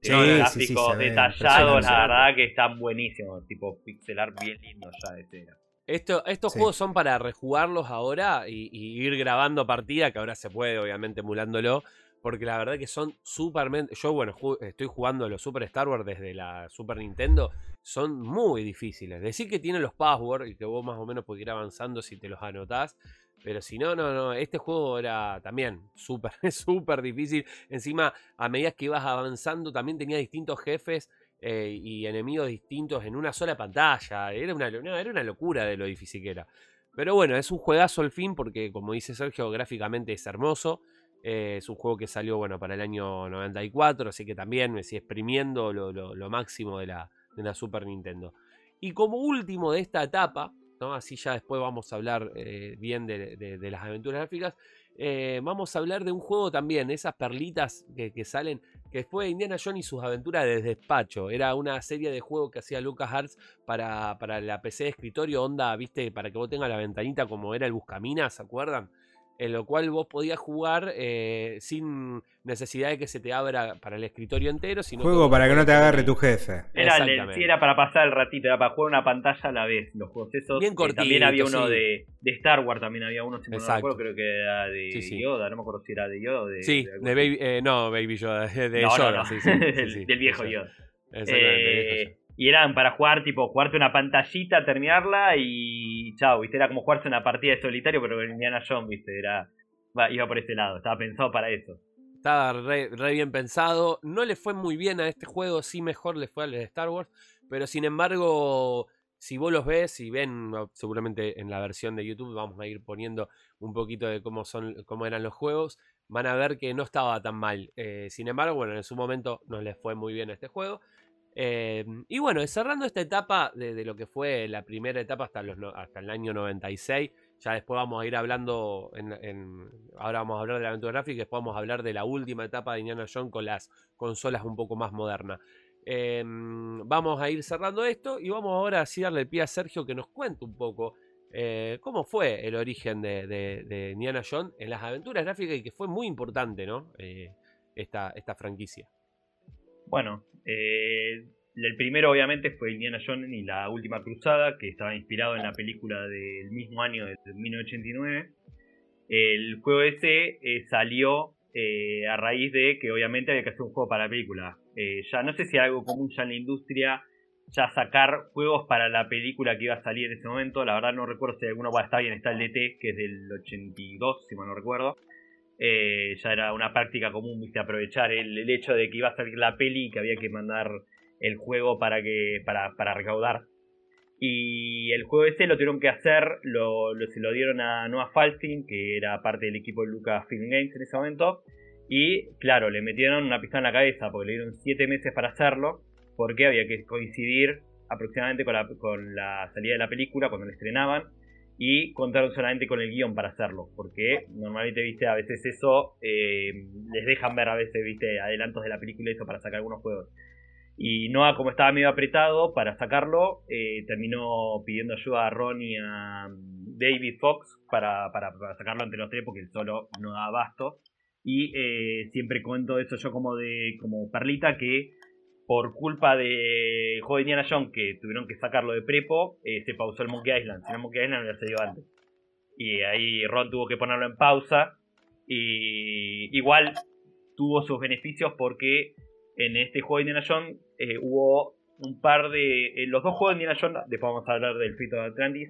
Sí, unos sí, sí, gráficos se ve detallados, la verdad que están buenísimos. Tipo pixelar bien lindo ya este era. Esto- estos Sí. juegos son para rejugarlos ahora y, y ir grabando partida, que ahora se puede, obviamente, emulándolo. Porque la verdad que son súper... Yo, bueno, ju- estoy jugando los Super Star Wars desde la Super Nintendo. Son muy difíciles. Decir que tienen los passwords y que vos más o menos podés ir avanzando si te los anotás. Pero si no, no, no. Este juego era también súper, súper difícil. Encima, a medida que ibas avanzando, también tenía distintos jefes eh, y enemigos distintos en una sola pantalla. Era una, era una locura de lo difícil que era. Pero bueno, es un juegazo al fin porque, como dice Sergio, gráficamente es hermoso. Eh, es un juego que salió bueno para el año 94, así que también me sigue exprimiendo lo, lo- lo máximo de la, de la Super Nintendo. Y como último de esta etapa, así ya después vamos a hablar eh, bien de, de- de las aventuras gráficas, eh, vamos a hablar de un juego también, esas perlitas que, salen, que fue Indiana Jones y sus aventuras de despacho. Era una serie de juegos que hacía LucasArts para, para la PC de escritorio, onda, viste, para que vos tengas la ventanita como era el Buscaminas, ¿se acuerdan? En lo cual vos podías jugar eh, sin necesidad de que se te abra para el escritorio entero, sino Juego para que no te agarre tu jefe. Era el, sí, era para pasar el ratito, era para jugar una pantalla a la vez. Los juegos esos. Bien Eh, también cortito, había uno sí. de, de Star Wars, también había uno, si no acuerdo, creo que era de Sí, sí. Yoda, no me acuerdo si era de Yoda o de. Sí, de. Baby, eh, no, Baby Yoda, de No, Yoda, no, sí, sí, sí, del, sí, del viejo Yoda. Exactamente, del viejo Yoda. Y eran para jugar, tipo, jugarte una pantallita, terminarla y chao, viste, era como jugarse una partida de solitario, pero en Indiana Jones, viste, era, iba por ese lado, estaba pensado para eso. estaba re, re bien pensado. No le fue muy bien a este juego, sí mejor le fue al de Star Wars. Pero sin embargo, si vos los ves y ven, seguramente en la versión de YouTube vamos a ir poniendo un poquito de cómo, son, cómo eran los juegos, van a ver que no estaba tan mal. Eh, sin embargo, bueno, en su momento no les fue muy bien a este juego. Eh, y bueno, cerrando esta etapa de, lo que fue la primera etapa hasta, los, hasta el año 96, ya después vamos a ir hablando, ahora vamos a hablar de la aventura gráfica y después vamos a hablar de la última etapa de Indiana Jones con las consolas un poco más modernas. Eh, vamos a ir cerrando esto y vamos ahora así darle el pie a Sergio que nos cuente un poco eh, cómo fue el origen de, de, de Jones en las aventuras gráficas y que fue muy importante, ¿no? Eh, esta franquicia. Bueno, eh, el primero obviamente fue Indiana Jones y la última cruzada, que estaba inspirado en la película del mismo año, de 1989. El juego ese eh, salió eh, a raíz de que obviamente había que hacer un juego para la película. Eh, ya no sé si algo común ya en la industria, ya sacar juegos para la película que iba a salir en ese momento. La verdad no recuerdo si alguno bueno, está bien, está el DT, que es del 82, si mal no recuerdo. Eh, ya era una práctica común, viste, aprovechar el, hecho de que iba a salir la peli y que había que mandar el juego para que para, para recaudar. Y el juego ese lo tuvieron que hacer, lo, se lo dieron a Noah Falstein, que era parte del equipo de Lucasfilm Games en ese momento. Y claro, le metieron una pistola en la cabeza porque le dieron 7 meses para hacerlo, porque había que coincidir aproximadamente con la, con la salida de la película, cuando la estrenaban, y contaron solamente con el guion para hacerlo, porque normalmente, viste, a veces eso eh, les dejan ver a veces, viste, adelantos de la película eso para sacar algunos juegos. Y Noah, como estaba medio apretado para sacarlo, eh, terminó pidiendo ayuda a Ron y a mm, David Fox para, para, para sacarlo entre los tres, porque él solo no da abasto. Y eh, siempre cuento eso yo como de como perlita que por culpa de juego de Indiana Jones que tuvieron que sacarlo de prepo, eh, se pausó el Monkey Island. Si no, Monkey Island hubiera salido antes. Y ahí Ron tuvo que ponerlo en pausa. Y igual tuvo sus beneficios porque en este juego de Indiana Jones eh, hubo un par de. en los dos juegos de Indiana Jones, después vamos a hablar del Fito de Atlantis,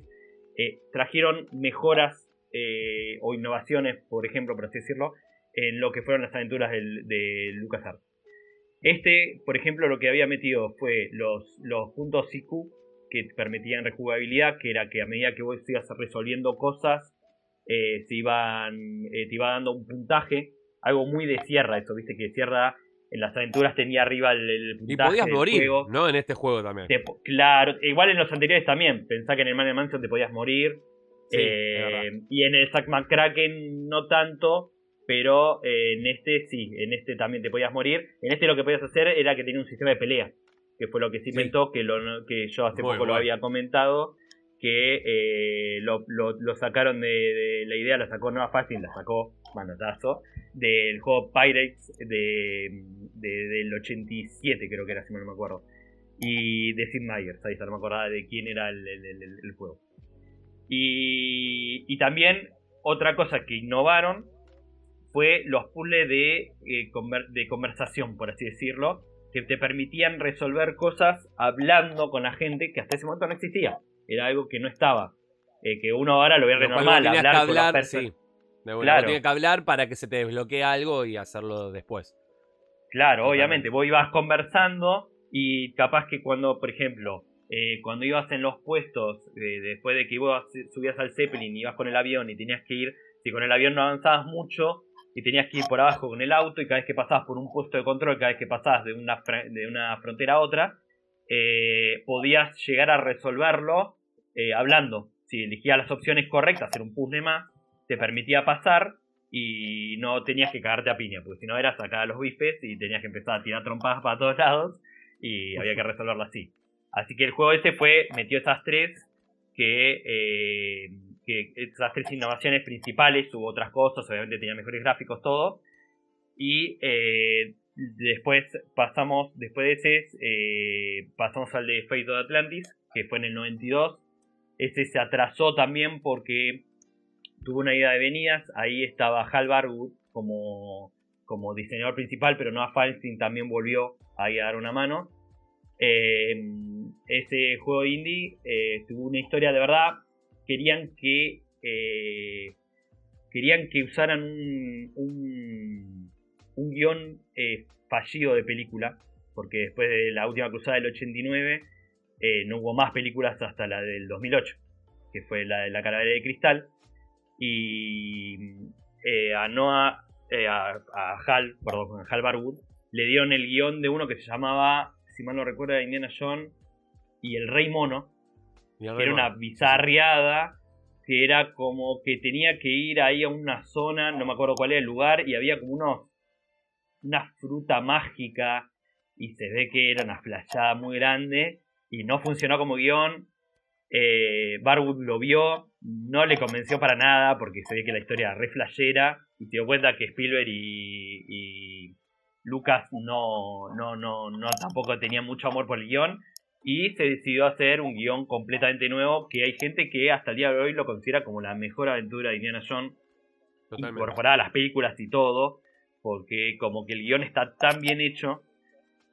eh, trajeron mejoras eh, o innovaciones, por ejemplo, por así decirlo, en lo que fueron las aventuras del, de LucasArts. Este, por ejemplo, lo que había metido fue los, los puntos IQ que permitían rejugabilidad, que era que a medida que vos ibas resolviendo cosas, eh, se iban, eh, te iba dando un puntaje, algo muy de Sierra, eso, viste que Sierra en las aventuras tenía arriba el, el Y puntaje podías del morir, juego. ¿no? En este juego también. Te claro, igual en los anteriores también. Pensá que en el Man Mansion te podías morir. Sí, Eh, y en el Zack McCracken no tanto. Pero eh, en este sí, en este también te podías morir. En este lo que podías hacer era que tenía un sistema de pelea. Que fue lo que Sí. inventó, que, lo, que yo hace Muy poco lo había comentado. Que eh, lo, lo- lo sacaron de, de la idea, la sacó Nueva Fácil, la sacó manotazo. Del juego Pirates de, de- del 87, creo que era, si no me acuerdo y de Sid Meier's, ahí está, no me acordaba de quién era el, el- el- el- el juego. Y, y también otra cosa que innovaron fue los puzzles de, eh, conver- de conversación, por así decirlo, que te permitían resolver cosas hablando con la gente que hasta ese momento no existía. Era algo que no estaba. Eh, que uno ahora lo ve normal, hablar, que con las hablar, personas. sí. De bueno, Claro. tenías que hablar para que se te desbloquee algo y hacerlo después. Claro, Totalmente. obviamente, vos ibas conversando y capaz que cuando, por ejemplo, eh, cuando ibas en los puestos, eh, después de que vos subías al Zeppelin y ibas con el avión y tenías que ir, si con el avión no avanzabas mucho y tenías que ir por abajo con el auto y cada vez que pasabas por un puesto de control, cada vez que pasabas de una, de una frontera a otra, eh, podías llegar a resolverlo eh, hablando. Si elegías las opciones correctas, hacer un puzzle más, te permitía pasar y no tenías que cagarte a piña, porque si no era sacar a los bifes y tenías que empezar a tirar trompadas para todos lados y había que resolverlo así. Así que el juego ese fue, metió esas tres, que, eh, que esas tres innovaciones principales, hubo otras cosas, obviamente tenía mejores gráficos, todo. Y eh, después pasamos, después de ese, eh, pasamos al de Fate of Atlantis, que fue en el 92. Ese se atrasó también porque tuvo una idea de venidas. Ahí estaba Hal Barwood como, como diseñador principal, pero Noah Falstein también volvió a dar una mano. Eh, ese juego indie tuvo una historia de verdad. Querían que eh, querían que usaran un, un, guion eh, fallido de película, porque después de la última cruzada del 89 eh, no hubo más películas hasta la del 2008, que fue la de la calavera de cristal. Y a Noah, a, Hal, perdón, a Hal Barwood, le dieron el guion de uno que se llamaba, si mal no recuerdo, Indiana Jones y el Rey Mono, era una bizarriada que era como que tenía que ir ahí a una zona, no me acuerdo cuál era el lugar, y había como unos una fruta mágica y se ve que era una flashada muy grande y no funcionó como guion. Eh, Barwood lo vio, no le convenció para nada porque se ve que la historia era re flashera y se dio cuenta que Spielberg y, y Lucas no, no, no, no tampoco tenían mucho amor por el guion y se decidió hacer un guion completamente nuevo que hay gente que hasta el día de hoy lo considera como la mejor aventura de Indiana Jones Totalmente. incorporada a las películas y todo, porque como que el guion está tan bien hecho,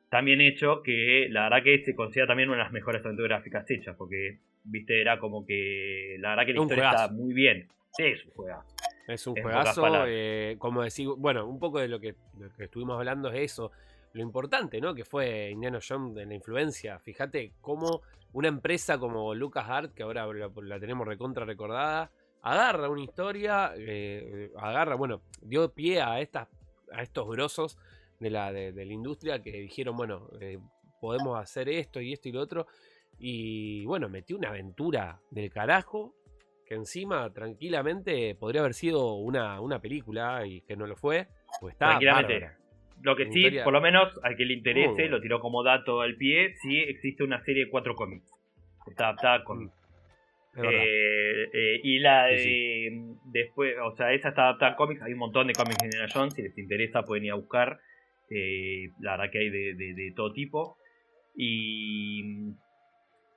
tan bien hecho que la verdad que se considera también una de las mejores aventuras gráficas hechas, porque viste era como que la verdad que la Un historia juegazo. está muy bien. Sí, es un juegazo. Es un juegazo, eh, como decir, bueno, un poco de lo que, lo que estuvimos hablando es eso, lo importante, ¿no? Que fue Indiana Jones en la influencia. Fíjate cómo una empresa como LucasArts, que ahora la, la tenemos recontra recordada, agarra una historia, eh, agarra, bueno, dio pie a estas, a estos grosos de la, de, de la industria que dijeron, bueno, eh, podemos hacer esto y esto y lo otro. Y bueno, metió una aventura del carajo que encima tranquilamente podría haber sido una, una película y que no lo fue, pues está bárbara. Lo que sí, por lo menos al que le interese, lo tiró como dato al pie, sí existe una serie de cuatro cómics. Está adaptada a cómics. Es verdad. Eh, eh, y la de Sí, después, o sea, esa está adaptada a cómics, hay un montón de cómics de Indiana Jones, si les interesa pueden ir a buscar, eh, la verdad que hay de, de- de todo tipo. Y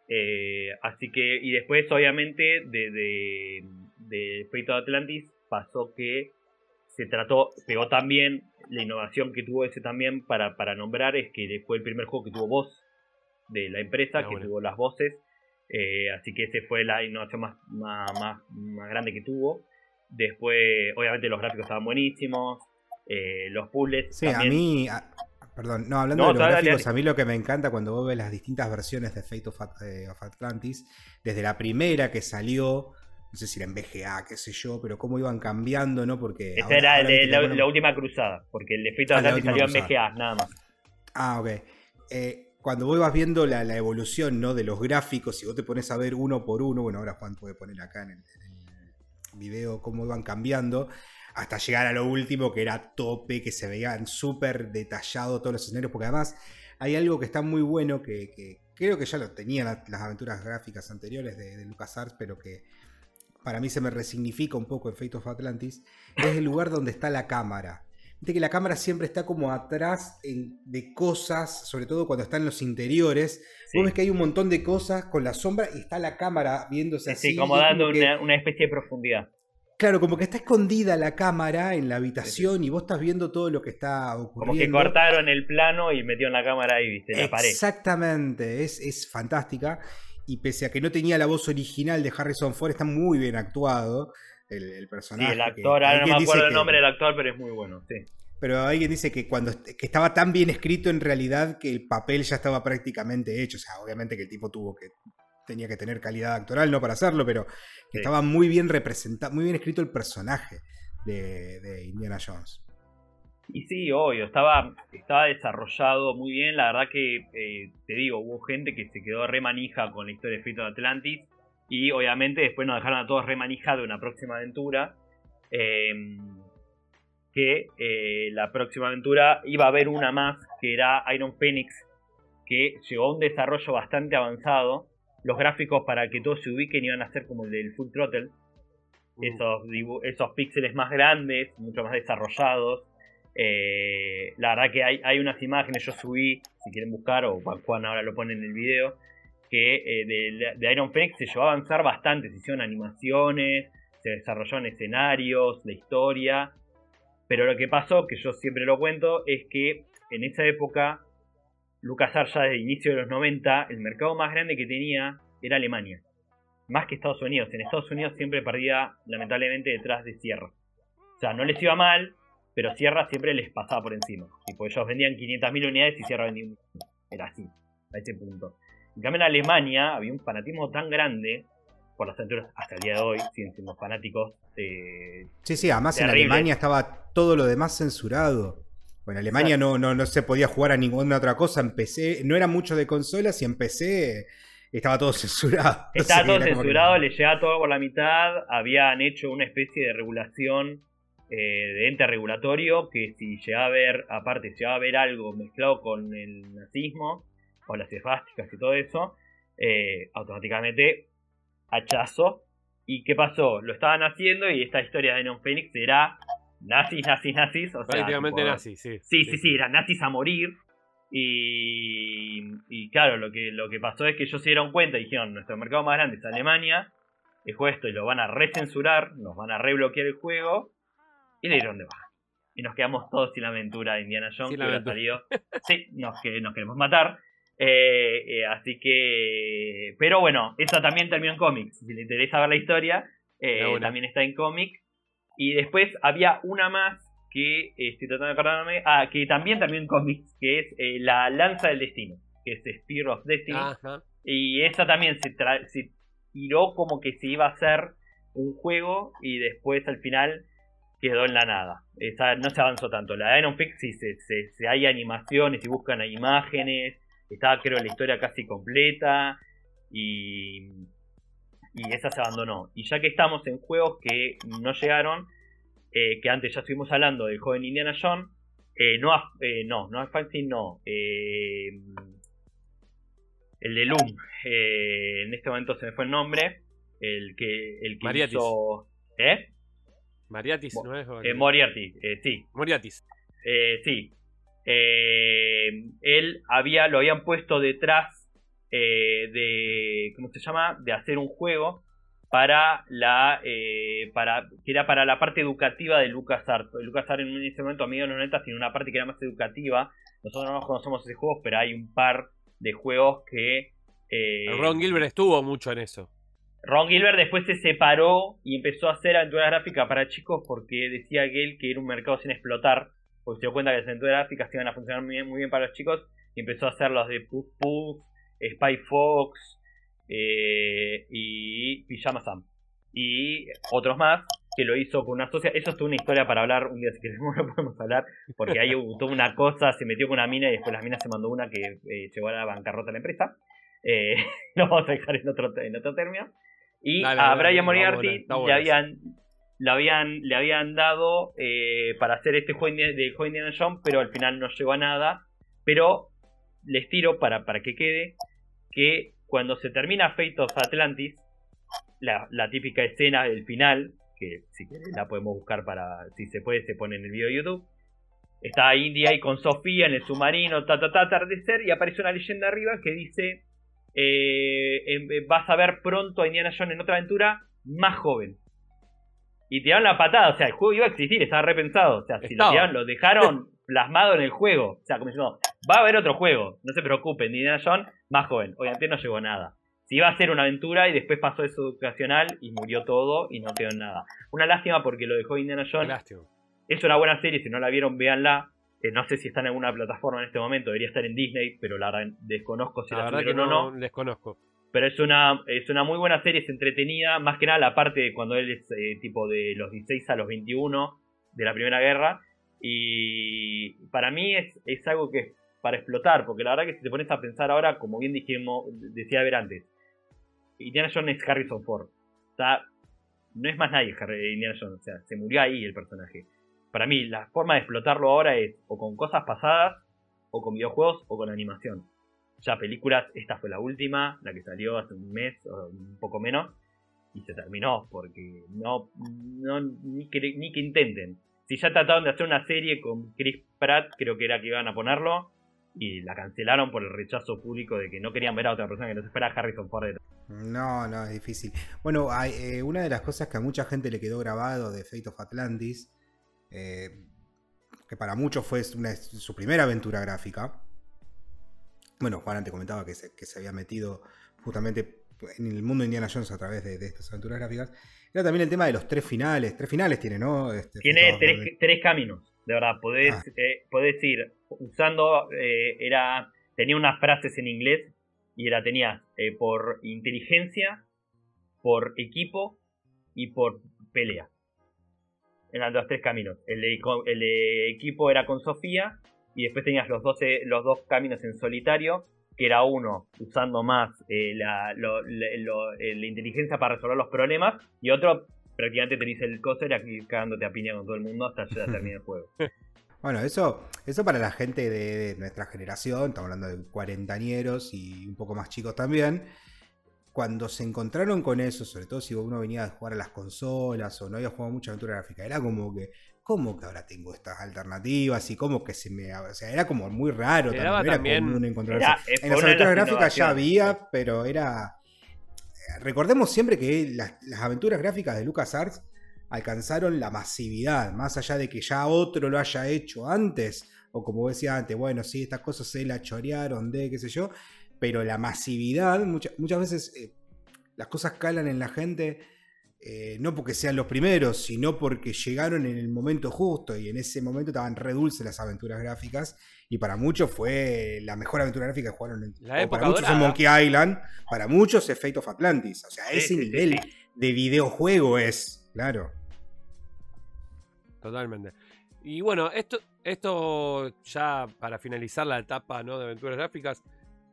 eh, así que, y después obviamente de, de, de Fate of Atlantis pasó que se trató, pegó también, la innovación que tuvo ese también para, para nombrar es que fue el primer juego que tuvo voz de la empresa, Ah, que bueno. tuvo las voces. Eh, así que ese fue la innovación más, más, más, más grande que tuvo. Después, obviamente, los gráficos estaban buenísimos. eh, los puzzles. Sí, también. a mí. a- perdón, no, hablando No, de los dale, gráficos, dale. a mí lo que me encanta cuando vos ves las distintas versiones de Fate of, eh, of Atlantis, desde la primera que salió, no sé si era en VGA, qué sé yo, pero cómo iban cambiando, ¿no? Porque. Esa ahora- era ahora el de la, ponen- la última cruzada. Porque el de of Ah, la Atlantis salió en cruzada. VGA, nada más. Ah, ok. Eh, cuando vos vas viendo la, la evolución ¿no? de los gráficos, y vos te pones a ver uno por uno, bueno, ahora Juan puede poner acá en el, en el video cómo iban cambiando, hasta llegar a lo último que era tope, que se veían súper detallados todos los escenarios, porque además hay algo que está muy bueno, que, que creo que ya lo tenían la- las aventuras gráficas anteriores de, de LucasArts, pero que para mí se me resignifica un poco en Fate of Atlantis, es el lugar donde está la cámara. Viste que la cámara siempre está como atrás en- de cosas, sobre todo cuando está en los interiores. Sí. Vos ves que hay un montón de cosas con la sombra y está la cámara viéndose así. Sí, como dando que- una, una especie de profundidad. Claro, como que está escondida la cámara en la habitación y vos estás viendo todo lo que está Como ocurriendo. que cortaron el plano y metieron la cámara ahí, viste, en la pared. Exactamente, es, es fantástica. Y pese a que no tenía la voz original de Harrison Ford, está muy bien actuado el, el Sí, personaje. el actor, ahora no me acuerdo el que- nombre del actor, pero es muy bueno, sí. Pero alguien dice que cuando que estaba tan bien escrito en realidad que el papel ya estaba prácticamente hecho. O sea, obviamente que el tipo tuvo que tenía que tener calidad actoral no para hacerlo, pero Sí. estaba muy bien representado, muy bien escrito el personaje de, de Indiana Jones. Y sí, obvio, estaba, estaba desarrollado muy bien. La verdad que, eh, te digo, hubo gente que se quedó re manija con la historia de Fate of Atlantis. Y obviamente después nos dejaron a todos re manija de una próxima aventura. eh, que eh, la próxima aventura iba a haber una más, que era Iron Phoenix, que llegó a un desarrollo bastante avanzado. Los gráficos para que todos se ubiquen iban a ser como el del Full Throttle. esos, dibu- esos píxeles más grandes, mucho más desarrollados. Eh, la verdad que hay, unas imágenes, yo subí, si quieren buscar, o Juan- ahora lo pone en el video, que eh, de, de Iron Phoenix se llevó a avanzar bastante, se hicieron animaciones, se desarrollaron escenarios, la historia. Pero lo que pasó, que yo siempre lo cuento, es que en esa época, LucasArts ya desde el inicio de los 90, el mercado más grande que tenía era Alemania más que Estados Unidos. En Estados Unidos siempre perdía, lamentablemente, detrás de Sierra. O sea, no les iba mal, pero Sierra siempre les pasaba por encima. Tipo, ellos vendían 500.000 unidades y Sierra vendía un... Era así, a ese punto. En cambio, en Alemania había un fanatismo tan grande por las aventuras, hasta el día de hoy, siguen siendo fanáticos. eh, Sí, sí, además en. Alemania estaba todo lo demás censurado. Bueno, en Alemania no, no, no se podía jugar a ninguna otra cosa en PC. No era mucho de consolas y en PC estaba todo censurado. Estaba todo como que- censurado, le llegaba todo por la mitad. Habían hecho una especie de regulación eh, de ente regulatorio que si llegaba a ver, aparte, si llegaba a ver algo mezclado con el nazismo o las esvásticas y todo eso, eh, automáticamente hachazo. ¿Y qué pasó? Lo estaban haciendo y esta historia de Non Phoenix era nazis, nazis, nazis. O sea, Prácticamente tipo, nazi, sí. Sí, sí, sí, eran nazis a morir. Y, y claro, lo que, lo que pasó es que ellos se dieron cuenta y dijeron, nuestro mercado más grande es Alemania, dejó esto y lo van a recensurar, nos van a rebloquear el juego, y le dieron de baja. Y nos quedamos todos sin la aventura de Indiana Jones, Sin que hubiera salido. Sí, nos, que, nos queremos matar. Eh, eh, así que... Pero bueno, esa también terminó en cómics. Si le interesa ver la historia, eh, también está en cómic. Y después había una más que estoy tratando de acordarme. Ah, que también terminó en cómics, que es La Lanza del Destino, que es Spear of Destiny. Ajá. Y esa también se, tra- se tiró como que se iba a hacer un juego y después al final quedó en la nada. Esa no se avanzó tanto. La de Iron Fix sí se, se- se- hay animaciones y buscan imágenes. Estaba creo la historia casi completa. Y, y esa se abandonó. Y ya que estamos en juegos que no llegaron, eh, que antes ya estuvimos hablando del joven Indiana Jones, eh, no, eh, no, no Fancy, no. el de Loom. eh, en este momento se me fue el nombre. El que, el que Mariatis. hizo. ¿Eh? Mariatis, Mo- ¿no es? Eh, Moriarty, eh, sí. Moriatis. Eh, sí. Eh, él había, lo habían puesto detrás eh, de. ¿Cómo se llama? De hacer un juego para la. eh, para que era para la parte educativa de LucasArts. LucasArts en ese momento, amigo de los 90, tiene una parte que era más educativa. Nosotros no nos conocemos ese juego, pero hay un par de juegos que. Ron Gilbert estuvo mucho en eso. Ron Gilbert después se separó y empezó a hacer aventuras gráficas para chicos porque decía él que era un mercado sin explotar, porque se dio cuenta que las aventuras gráficas iban a funcionar muy bien, para los chicos y empezó a hacer los de Puff Puff, Spy Fox eh, y Pijama Sam. Y otros más que lo hizo con una socia. Eso es una historia para hablar un día si queremos lo podemos hablar, porque ahí hubo una cosa, se metió con una mina y después la mina se mandó una que eh, llevó a la bancarrota a la empresa. Eh, lo vamos a dejar en otro, en otro término. Y Dale, a dale, Brian está Moriarty buena, está le habían le habían le habían dado eh, para hacer este juego de juego Indiana Jones, pero al final no llegó a nada. Pero les tiro para, para que quede que cuando se termina Fate of Atlantis, la, la típica escena del final, que si querés la podemos buscar para, si se puede, se pone en el video de YouTube. Está India ahí con Sofía en el submarino, ta ta ta, atardecer, y aparece una leyenda arriba que dice: eh, Vas a ver pronto a Indiana Jones en otra aventura más joven. Y tiraron la patada, o sea, el juego iba a existir, estaba repensado. O sea, si lo tiraron, lo dejaron plasmado en el juego. O sea, como diciendo, va a haber otro juego, no se preocupen, Indiana Jones más joven. Obviamente no llegó a nada. Si iba a ser una aventura y después pasó eso educacional y murió todo y no quedó en nada. Una lástima porque lo dejó Indiana Jones. lástima. Es una buena serie, si no la vieron, véanla. Eh, no sé si está en alguna plataforma en este momento, debería estar en Disney, pero la desconozco si La la, verdad que no, o no. desconozco. Pero es una, es una muy buena serie, es entretenida. Más que nada la parte de cuando él es eh, tipo de los 16 a los 21 de la Primera Guerra. Y para mí es, es algo que es para explotar, porque la verdad que si te pones a pensar ahora, como bien dijimos, decía ver antes, Indiana Jones es Harrison Ford. O sea, no es más nadie Indiana Jones, o sea, se murió ahí el personaje. Para mí, la forma de explotarlo ahora es o con cosas pasadas, o con videojuegos, o con animación. Ya películas, esta fue la última, la que salió hace un mes o un poco menos, y se terminó, porque no, no ni, que, ni que intenten. Si ya trataron de hacer una serie con Chris Pratt, creo que era que iban a ponerlo, y la cancelaron por el rechazo público de que no querían ver a otra persona que no se fuera Harrison Ford. No, no, es difícil. Bueno, hay, eh, una de las cosas que a mucha gente le quedó grabado de Fate of Atlantis, eh, que para muchos fue una- su primera aventura gráfica. Bueno, Juan antes comentaba que se, que se había metido justamente en el mundo de Indiana Jones a través de, de estas aventuras gráficas. Era también el tema de los tres finales. Tres finales tiene, ¿no? Este, Tiene tres, caminos. De verdad, podés, Ah. eh, podés ir usando, eh, era tenía unas frases en inglés y era tenía eh, por inteligencia, por equipo y por pelea. Eran los tres caminos. El de, co- el de equipo era con Sofía y después tenías los, 12, los dos caminos en solitario, que era uno usando más eh, la, lo- le- lo- eh, la inteligencia para resolver los problemas y otro prácticamente tenés el coso era que cagándote a piña con todo el mundo hasta ya terminar el juego. Bueno, eso, eso para la gente de, de nuestra generación, estamos hablando de cuarentañeros y un poco más chicos también. Cuando se encontraron con eso, sobre todo si uno venía a jugar a las consolas o no había jugado mucha aventura gráfica, era como que, ¿cómo que ahora tengo estas alternativas? Y cómo que se me. O sea, era como muy raro. También, era también- encontrar Era- eh, En las aventuras gráficas ya había, pero era. Recordemos siempre que las, las aventuras gráficas de LucasArts alcanzaron la masividad, más allá de que ya otro lo haya hecho antes, o como decía antes, bueno, sí, estas cosas se la chorearon de qué sé yo, pero la masividad, mucha- muchas veces eh, las cosas calan en la gente, eh, no porque sean los primeros, sino porque llegaron en el momento justo y en ese momento estaban re dulces las aventuras gráficas y para muchos fue la mejor aventura gráfica que jugaron. En, La época para muchos es. Monkey Island, para muchos es Fate of Atlantis, o sea, ese nivel de videojuego es, claro. Totalmente. Y bueno, esto, esto ya para finalizar la etapa ¿no? de aventuras gráficas,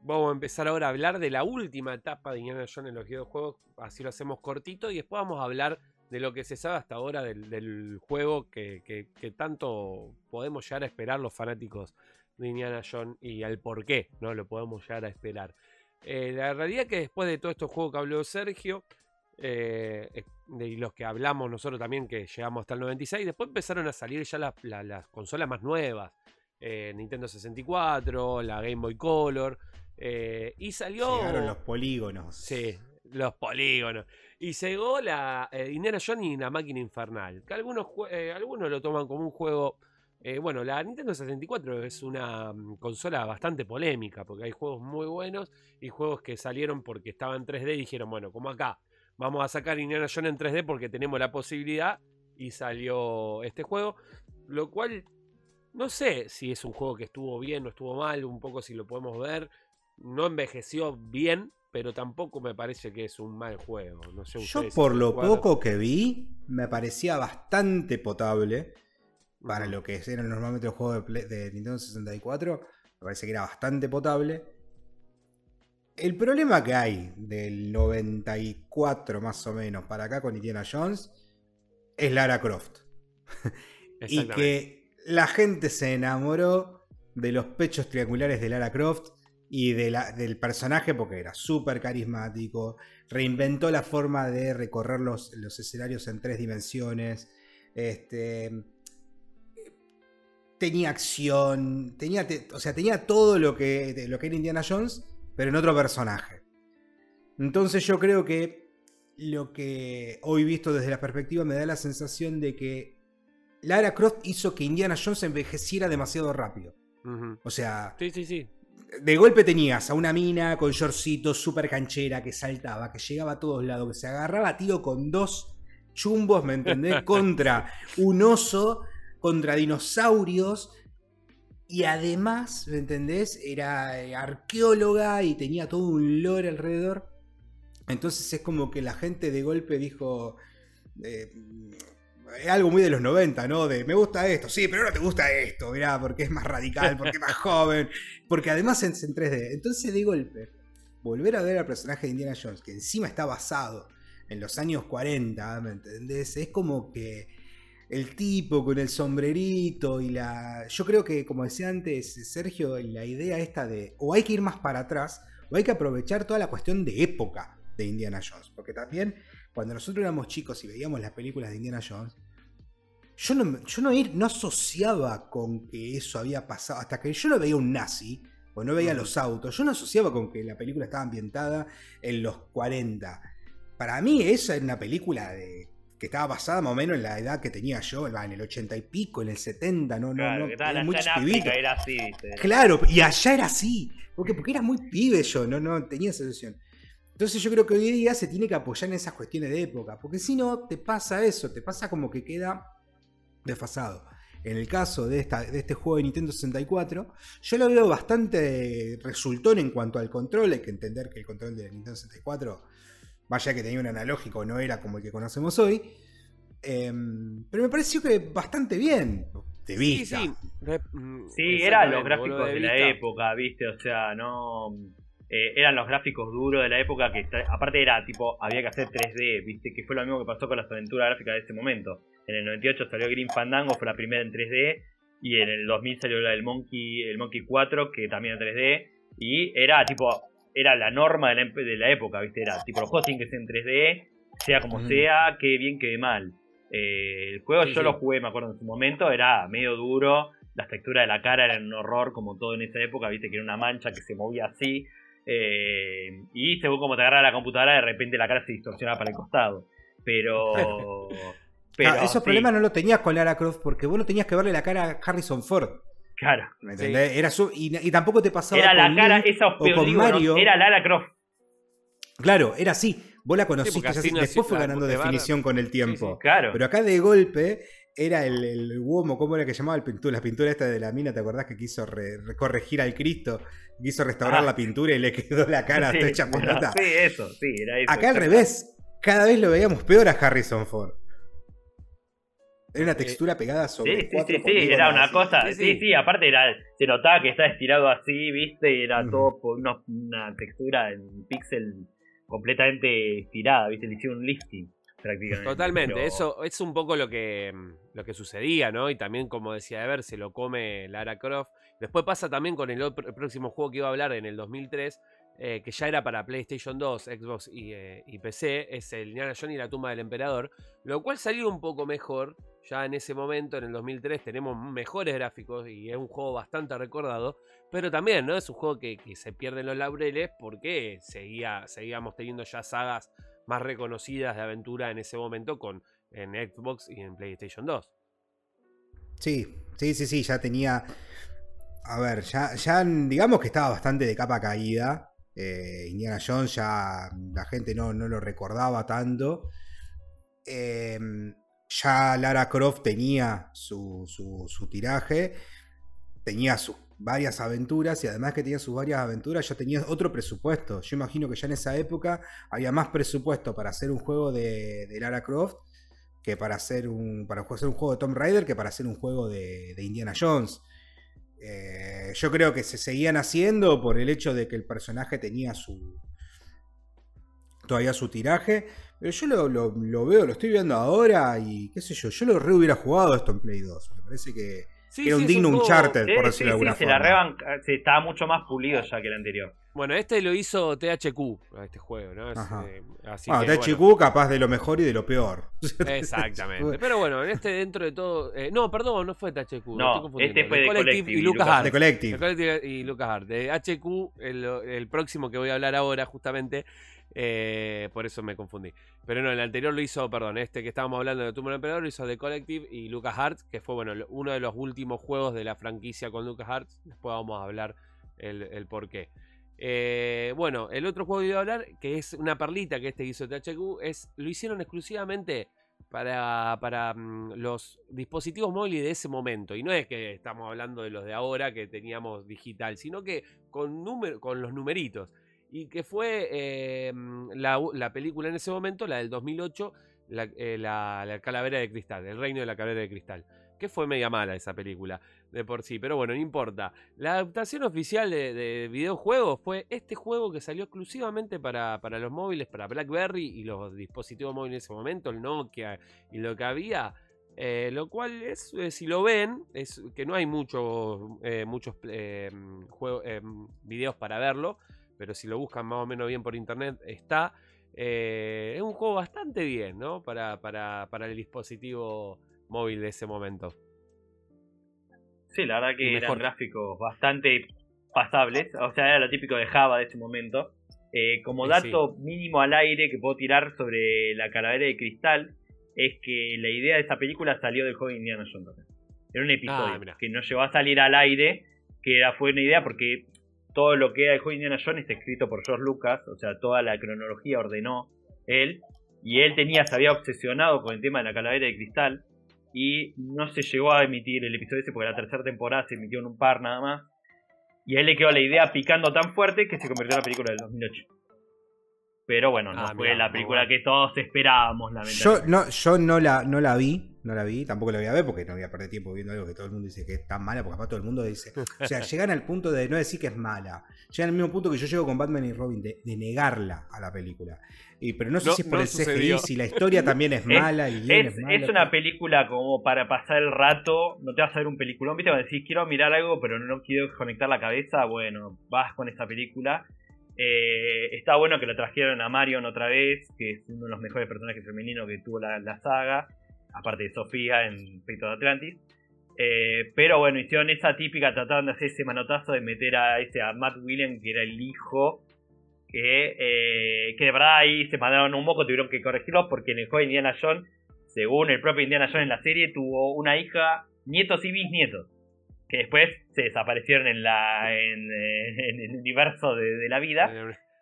vamos a empezar ahora a hablar de la última etapa de Indiana Jones en los videojuegos, así lo hacemos cortito, y después vamos a hablar de lo que se sabe hasta ahora del, juego que, tanto podemos llegar a esperar los fanáticos de Indiana Jones y al por qué no lo podemos llegar a esperar. Eh, la realidad es que después de todos estos juegos que habló Sergio, eh, de los que hablamos nosotros también, que llegamos hasta el 96, después empezaron a salir ya las, la- las consolas más nuevas. eh, Nintendo 64, la Game Boy Color. Eh, y salió... Llegaron los polígonos. Sí, los polígonos. Y llegó la eh, Indiana Jones y la máquina infernal. Que algunos, eh, algunos lo toman como un juego. eh, bueno, la Nintendo 64 es una mm, consola bastante polémica. Porque hay juegos muy buenos y juegos que salieron porque estaban en 3D y dijeron, bueno, como acá, vamos a sacar Indiana Jones en 3D porque tenemos la posibilidad. Y salió este juego. Lo cual no sé si es un juego que estuvo bien o estuvo mal, un poco si lo podemos ver. No envejeció bien, pero tampoco me parece que es un mal juego. No sé Yo por lo poco que vi, me parecía bastante potable para lo que eran normalmente los juegos de, Play- de Nintendo 64. Me parece que era bastante potable. El problema que hay del 94 más o menos para acá con Indiana Jones es Lara Croft. y que la gente se enamoró de los pechos triangulares de Lara Croft y de la- del personaje porque era súper carismático, reinventó la forma de recorrer los, los escenarios en tres dimensiones, este, tenía acción, tenía, te- o sea, tenía todo lo que, lo que era Indiana Jones, pero en otro personaje. Entonces yo creo que lo que hoy visto desde la perspectiva me da la sensación de que Lara Croft hizo que Indiana Jones envejeciera demasiado rápido. O sea, Sí, sí, sí. De golpe tenías a una mina con shortcitos, súper canchera, que saltaba, que llegaba a todos lados, que se agarraba a tiro con dos chumbos, ¿me entendés? contra un oso, contra dinosaurios. Y además, ¿me entendés? Era eh, arqueóloga y tenía todo un lore alrededor. Entonces es como que la gente de golpe dijo... eh, es algo muy de los 90, ¿no? De me gusta esto, sí, pero no te gusta esto, mirá, porque es más radical, porque es más joven, porque además es en 3D. Entonces, de golpe, volver a ver al personaje de Indiana Jones, que encima está basado en los años 40, ¿me entendés? Es como que el tipo con el sombrerito y la. Yo creo que, como decía antes Sergio, la idea esta de o hay que ir más para atrás, o hay que aprovechar toda la cuestión de época de Indiana Jones. Porque también, cuando nosotros éramos chicos y veíamos las películas de Indiana Jones, yo no, yo no, ir- no asociaba con que eso había pasado. Hasta que yo no veía un nazi, o no veía los autos, yo no asociaba con que la película estaba ambientada en los 40. Para mí, esa era una película de, que estaba basada más o menos en la edad que tenía yo, en el 80 y pico, en el 70, no, no, Claro, no. estaban era muy en era así. Claro, y allá era así. Porque, porque era muy pibe yo, no, no tenía esa sensación. Entonces yo creo que hoy día se tiene que apoyar en esas cuestiones de época. Porque si no, te pasa eso, te pasa como que queda desfasado. en el caso de, esta, de este juego de Nintendo 64, yo lo veo bastante resultón en cuanto al control. Hay que entender que el control de Nintendo 64, vaya que tenía un analógico, no era como el que conocemos hoy. Em, pero me pareció que bastante bien. De Sí, vista. sí. Mm, Sí, eran los exactamente, gráficos de la época, ¿viste? O sea, no. Eh, eran los gráficos duros de la época que, aparte, era tipo, había que hacer 3D, ¿viste? Que fue lo mismo que pasó con las aventuras gráficas de ese momento. En el 98 salió Green Fandango, fue la primera en 3D. Y en el 2000 salió la del Monkey, el Monkey 4, que también en 3D. Y era tipo, era la norma de la, em- de la época, ¿viste? Era tipo, los juegos tienen que ser en 3D, sea como sea, que bien, que mal. Eh, el juego Sí, yo sí. lo jugué, me acuerdo en su momento, era medio duro, las texturas de la cara eran un horror, como todo en esa época, viste que era una mancha que se movía así. Eh, y según como te agarra la computadora, de repente la cara se distorsionaba para el costado. Pero. pero Ah, esos sí, problemas no los tenías con Lara Croft porque vos no tenías que verle la cara a Harrison Ford. Claro. ¿Me entendés? Era su- y, y tampoco te pasaba Era la con cara, Link esa o con digo, ¿no? Mario. Era Lara Croft. Claro, era así. Vos la conociste, así después fue la- ganando definición con el tiempo. sí. Claro. Pero acá de golpe era el, el Womo, ¿cómo era que llamaba el pintura? La pintura esta de la mina, ¿te acordás que quiso re- re- corregir al Cristo? Quiso restaurar Ah. la pintura y le quedó la cara Sí, hecha sí, eso, sí, era eso. Acá al revés, cada vez lo veíamos peor a Harrison Ford. Era una textura pegada sobre Sí, sí, sí, sí, era una así. cosa, Sí, sí, sí. sí, aparte era, se notaba que estaba estirado así, viste, y era todo por unos- una textura en pixel completamente estirada, viste, le hicieron un lifting prácticamente. Totalmente, pero- eso es un poco lo que, mm, lo que sucedía, ¿no? Y también, como decía Ever, se lo come Lara Croft. Después pasa también con el otro- el próximo juego que iba a hablar en el 2003, eh, que ya era para PlayStation 2, Xbox y, eh, y PC, es el Indiana Jones y la tumba del emperador, lo cual salió un poco mejor. Ya en ese momento, en el 2003, tenemos mejores gráficos y es un juego bastante recordado. Pero también, ¿no? Es un juego que, que se pierden los laureles porque seguía, seguíamos teniendo ya sagas más reconocidas de aventura en ese momento con en Xbox y en PlayStation 2. Sí, sí, sí, sí, ya tenía. A ver, ya, ya digamos que estaba bastante de capa caída. Eh, Indiana Jones ya la gente no, no lo recordaba tanto. Eh, ya Lara Croft tenía su, su- su tiraje, tenía sus varias aventuras y además que tenía sus varias aventuras ya tenía otro presupuesto. Yo imagino que ya en esa época había más presupuesto para hacer un juego de, de Lara Croft que para hacer un para hacer un juego de Tomb Raider que para hacer un juego de, de Indiana Jones. Eh, yo creo que se seguían haciendo por el hecho de que el personaje tenía su todavía su tiraje, pero yo lo, lo- lo veo, lo estoy viendo ahora y qué sé yo, yo lo re hubiera jugado esto en Play 2. Me parece que Sí, era sí, un es digno Uncharted, Sí, por sí, decirlo de sí, alguna se la forma. reban, sí, estaba mucho más pulido ya que el anterior. Bueno, este lo hizo THQ, a este juego, ¿no? Es, Ajá. eh, así Bueno, que, THQ bueno, capaz de lo mejor y de lo peor. Exactamente. Pero bueno, en este dentro de todo. eh, no, perdón, no fue THQ. No, estoy confundiendo. este fue de Collective y y Lucas Lucas Art. De Collective. Collective y Lucas Art. De HQ, el, el próximo que voy a hablar ahora, justamente. Eh, por eso me confundí. Pero no, el anterior lo hizo, perdón, este que estábamos hablando de Tumor Emperador lo hizo de Collective y Lucas Art, que fue bueno, uno de los últimos juegos de la franquicia con Lucas Art. Después vamos a hablar el, el. Eh, bueno, el otro juego que iba a hablar, que es una perlita que este hizo THQ, es, lo hicieron exclusivamente para, para mm, los dispositivos móviles de ese momento. Y no es que estamos hablando de los de ahora que teníamos digital, sino que con, con los numeritos. Y que fue mm, la, la película en ese momento, la del 2008, la, eh, la- la Calavera de Cristal, El Reino de la Calavera de Cristal. Que fue media mala esa película de por sí, pero bueno, no importa. La adaptación oficial de, de videojuegos fue este juego que salió exclusivamente para, para los móviles, para BlackBerry y los dispositivos móviles en ese momento, el Nokia y lo que había. eh, lo cual es, eh, si lo ven, es que no hay mucho, eh, muchos videos para verlo, pero si lo buscan más o menos bien por internet, está. Eh, es un juego bastante bien, ¿no? Para, para, para el dispositivo móvil de ese momento. Sí, la verdad que eran gráficos bastante pasables. O sea, era lo típico de Java de ese momento. Eh, como Sí, dato mínimo al aire que puedo tirar sobre la calavera de cristal, es que la idea de esta película salió del juego de Indiana Jones. Era un episodio Ah, mirá. que no llegó a salir al aire, que era, fue una idea porque todo lo que era el juego de Indiana Jones está escrito por George Lucas, o sea, toda la cronología ordenó él, y él tenía, se había obsesionado con el tema de la calavera de cristal, y no se llegó a emitir el episodio ese porque la tercera temporada se emitió en un par nada más. Y a él le quedó la idea picando tan fuerte que se convirtió en la película del 2008. Pero bueno, no Ah, fue mirá, la película bueno. que todos esperábamos, Yo lamentablemente. no, yo no la, no la vi, no la vi, tampoco la voy a ver porque no voy a perder tiempo viendo algo que todo el mundo dice que es tan mala, porque aparte todo el mundo dice. O sea, llegan al punto de no decir que es mala. Llegan al mismo punto que yo llego con Batman y Robin, de, de negarla a la película. Y, pero no sé No, si es por no el CGI, si la historia también es mala, el guion Es, es, una película como para pasar el rato, no te vas a ver un peliculón, viste, cuando decís quiero mirar algo pero no quiero conectar la cabeza, bueno, vas con esta película. Eh, está bueno que lo trajeron a Marion otra vez, que es uno de los mejores personajes femeninos que tuvo la, saga, aparte de Sofía en Peito de Atlantis. Eh, pero bueno, hicieron esa típica, trataron de hacer ese manotazo de meter a ese a Matt William, que era el hijo, que, eh, que de verdad ahí se mandaron un moco, tuvieron que corregirlo porque en el juego Indiana Jones, según el propio Indiana Jones en la serie, tuvo una hija, nietos y bisnietos, que después se desaparecieron en la en, eh, en el universo de, de la vida.